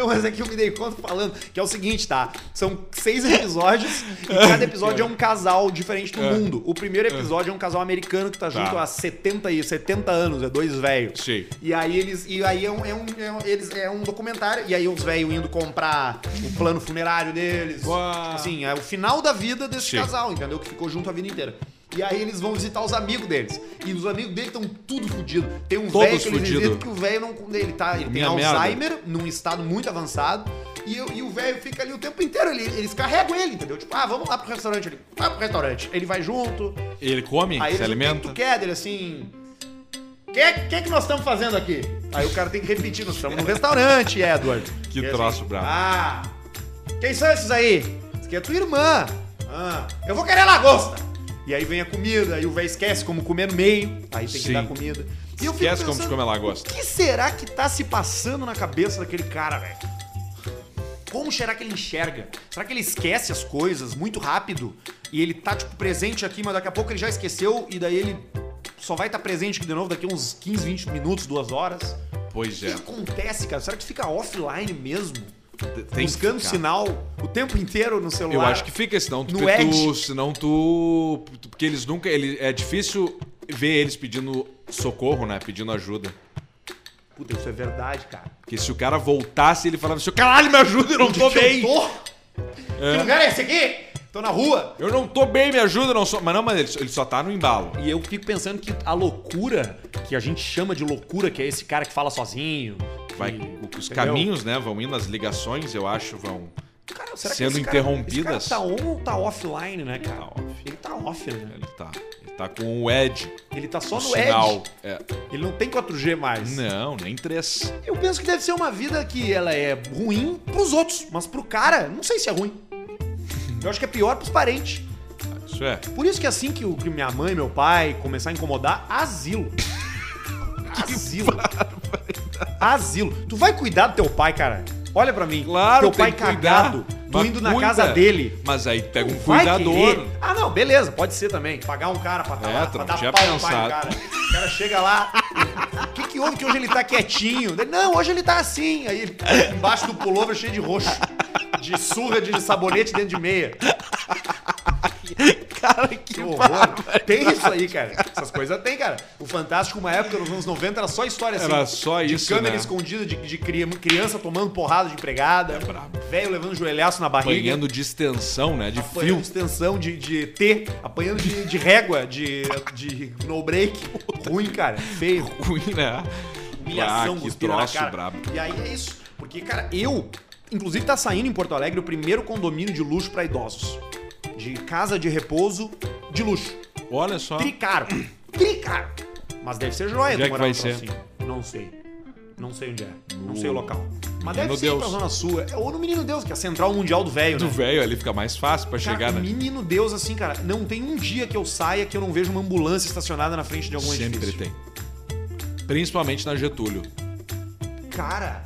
Não, mas é que eu me dei conta falando que é o seguinte, tá? São seis episódios e cada episódio é um casal diferente do É. mundo. O primeiro episódio é um casal americano que tá junto há 70, e 70 anos, é dois velhos. Sim. E aí eles. E aí é um, é um, é um- eles, é um documentário. E aí os velhos indo comprar o plano funerário deles. Uau. Assim, é o final da vida desse Sim. casal, entendeu? Que ficou junto a vida inteira. E aí eles vão visitar os amigos deles. E os amigos dele estão tudo fudido. Tem um velho que eles fudido. visitam que o velho não. Ele, tá, ele tem Minha merda. Alzheimer num estado muito avançado. E, eu- e o velho fica ali o tempo inteiro. Ele, eles carregam ele, entendeu? Tipo, ah, vamos lá pro restaurante ali. Vai pro restaurante. Ele vai junto. Ele come, Aí se ele, o que que alimenta. tu quer dele assim? O que, que, que nós estamos fazendo aqui? Aí o cara tem que repetir, nós estamos no restaurante, Edward. Que E assim, troço brabo. Ah, quem são esses aí? Isso aqui é tua irmã. Ah, eu vou querer lagosta. E aí vem a comida, aí o velho esquece como comer no meio, aí tem que Sim. dar comida. E eu Esquece como se pensando, come a lagosta. O que será que tá se passando na cabeça daquele cara, velho? Como será que ele enxerga? Será que ele esquece as coisas muito rápido? E ele tá, tipo, presente aqui, mas daqui a pouco ele já esqueceu e daí ele só vai estar presente aqui de novo daqui a uns 15, 20 minutos, duas horas? Pois O que é. acontece, cara? Será que fica offline mesmo? Tem Buscando sinal o tempo inteiro no celular? Eu acho que fica, senão tu, No tu, senão tu, porque eles nunca, ele, é difícil ver eles pedindo socorro, né, pedindo ajuda. Puta, isso é verdade, cara. Porque se o cara voltasse, ele falava assim, caralho, me ajuda, eu não tô bem. eu tô? Que lugar é esse aqui? Tô na rua. Eu não tô bem, me ajuda, não sou. Mas não, mas ele, ele só tá no embalo. E eu fico pensando que a loucura, que a gente chama de loucura, que é esse cara que fala sozinho. Vai, que- os entendeu? caminhos, né, vão indo, as ligações, eu acho, vão. Cara, será sendo esse cara- interrompidas. Esse cara tá on ou tá offline, né, cara? Tá off. Ele tá off, né? Ele tá. Ele tá com o Ed. Ele tá só o no sinal. Edge. É. Ele não tem 4G mais. Não, nem três. Eu penso que deve ser uma vida que ela é ruim pros outros, mas pro cara, não sei se é ruim. Eu acho que é pior pros parentes. Isso é. Por isso que assim que, o, que minha mãe e meu pai começar a incomodar, asilo. Asilo. Asilo. Tu vai cuidar do teu pai, cara? Olha pra mim. Claro, Teu tem pai que cuidar. cagado. Tu Mas indo na cuida. casa dele. Mas aí pega um Vai cuidador. querer. Ah, não, beleza, pode ser também. Pagar um cara pra, tá É, lá, pra dar tinha pau no pai pensado. do cara. O cara chega lá. Que, houve que hoje ele tá quietinho? Ele, Não, hoje ele tá assim. Aí embaixo do pullover cheio de roxo. De surra de sabonete dentro de meia. Cara, que Que horror. Tem isso aí, cara. Essas coisas tem, cara. O Fantástico, uma época, nos anos 90, era só história assim. Era só de isso, câmera né? escondida, de, de cria- criança tomando porrada de empregada. É brabo. Velho levando joelhaço na barriga. Apanhando de extensão, né? De Apanhando fio. de extensão de, de T, apanhando de, de régua, de, de no break. Ruim, cara. Feio. Ruim, né? Humilhação, ah, que troço cara. brabo. E aí é isso. Porque, cara, eu. Inclusive, tá saindo em Porto Alegre o primeiro condomínio de luxo pra idosos. De casa de repouso de luxo. Olha só. Tricaro. Tricaro. Mas deve ser joia Onde é que morar vai ser? trocinho. Não sei. Não sei onde é. Não sei o local. Mas Menino deve ser Deus. pra Zona Sul. É, Ou no Menino Deus, que é a central mundial do velho, Do né? velho ali fica mais fácil pra Cara, chegar, né? Menino Deus, assim, cara, não tem um dia que eu saia que eu não vejo uma ambulância estacionada na frente de algum Sempre edifício. tem. Principalmente na Getúlio. Cara,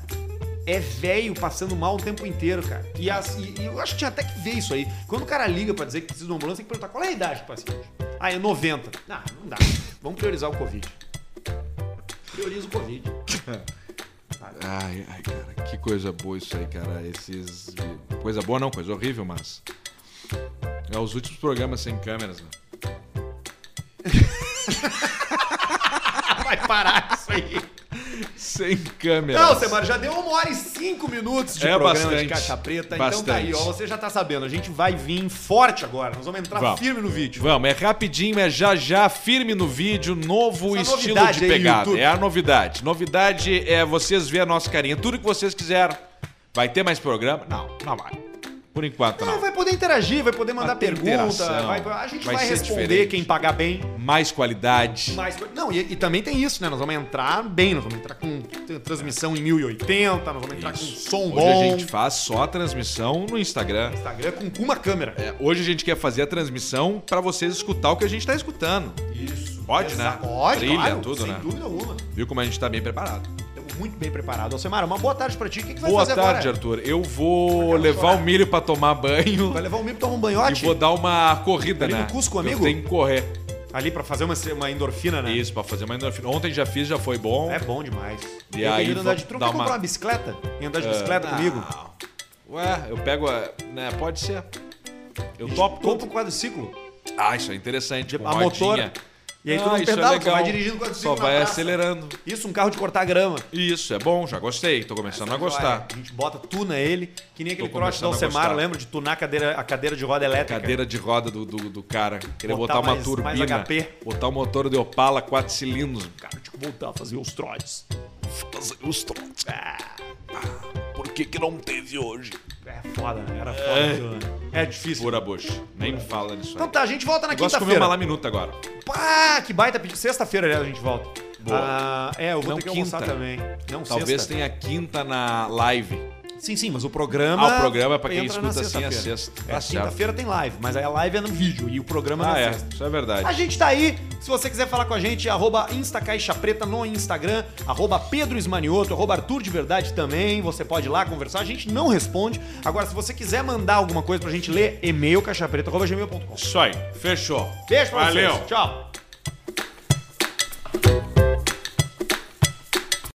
é velho passando mal o tempo inteiro, cara. E, as- e- e eu acho que tinha até que ver isso aí. Quando o cara liga pra dizer que precisa de uma ambulância, tem que perguntar qual é a idade do paciente. Ah, é 90. Ah, não dá. Vamos priorizar o Covid. Prioriza o Covid. Ai, ai, cara, que coisa boa isso aí, cara. Esses. Coisa boa não, coisa horrível, mas. É os últimos programas sem câmeras, né? Vai parar isso aí. Sem câmeras. Não, Semar, já deu uma hora e cinco minutos de É programa de bastante. caixa preta. Então tá aí, Bastante. ó. Você já tá sabendo, a gente vai vir forte agora. Nós vamos entrar Vamos. firme no vídeo. Vamos, é rapidinho, é já já, firme no vídeo, novo Essa estilo de aí pegada. YouTube. É a novidade. Novidade é vocês verem a nossa carinha. Tudo que vocês quiserem. Vai ter mais programa? Não, não vai. Por enquanto, Não, não. vai poder interagir, vai poder mandar pergunta. vai- a gente vai, vai responder diferente. quem pagar bem. Mais qualidade. Mais. Não, e, e também tem isso, né? Nós vamos entrar bem, nós vamos entrar com transmissão em 1080, nós vamos entrar com som Hoje bom. a gente faz só a transmissão no Instagram. Instagram com, uma câmera. É, hoje a gente quer fazer a transmissão pra vocês escutar o que a gente tá escutando. Isso. Pode, né? Pode, Trilha, claro, tudo, sem né? dúvida alguma. Viu como a gente tá bem preparado? Muito bem preparados. Alcemara, uma boa tarde pra ti. O que, que vai Boa fazer tarde, agora? Arthur. Eu vou levar o milho pra tomar banho Vai levar o milho pra tomar um e banhote? vou dar uma corrida, Ali né? no Cusco, amigo? Eu tenho que correr. Ali pra fazer uma, uma endorfina, né? Isso, pra fazer uma endorfina. Ontem já fiz, já foi bom. É bom demais. E Eu aí andar de truque, quer comprar uma- uma bicicleta? E andar de bicicleta Ah, comigo? não. Ué, eu pego a... Né, pode ser. Eu Top, topo um quadriciclo. Ah, isso é interessante. A motor. rodinha. E aí tu Ah, não é pedala, tu legal. vai dirigindo o quadriciclo Só na vai acelerando. Isso, um carro de cortar grama. Isso, é bom, já gostei. Tô começando a gostar. Joia. A gente bota, tuna ele, que nem aquele começando a Alcemar, lembra? De tunar a cadeira, a cadeira de roda elétrica. Cadeira de roda do, do, do cara. Queria Botar botar, uma mais- turbina. mais HP. Botar o motor de Opala 4 cilindros. Cara, tinha que voltar a fazer os trotes. Fazer os trotes. Por que, que não teve hoje? É foda, né? Era foda. aquilo, né? É difícil. Pura bucha. Nem me fala nisso Então aí. tá, a gente volta na Eu gosto de comer quinta-feira. uma laminuta agora. Pá, que baita pedido. Sexta-feira, aliás, a gente volta. Boa. Ah, é, eu vou Não, ter que almoçar quinta. também. Não, Talvez sexta. tenha quinta na live. Sim, sim, mas o programa. Ah, o programa é pra quem escuta assim, é sexta-feira. sexta. É, quinta-feira tem live, mas aí a live é no vídeo e o programa Ah, na é. sexta. Isso é verdade. A gente tá aí, se você quiser falar com a gente, arroba Preta no Instagram, arroba Pedro Esmanioto, arroba Arthur de Verdade também, você pode ir lá conversar, a gente não responde. Agora, se você quiser mandar alguma coisa pra gente ler, e-mail caixapreta.gmail.com. Isso aí. Fechou. Beijo pra Valeu. vocês, tchau.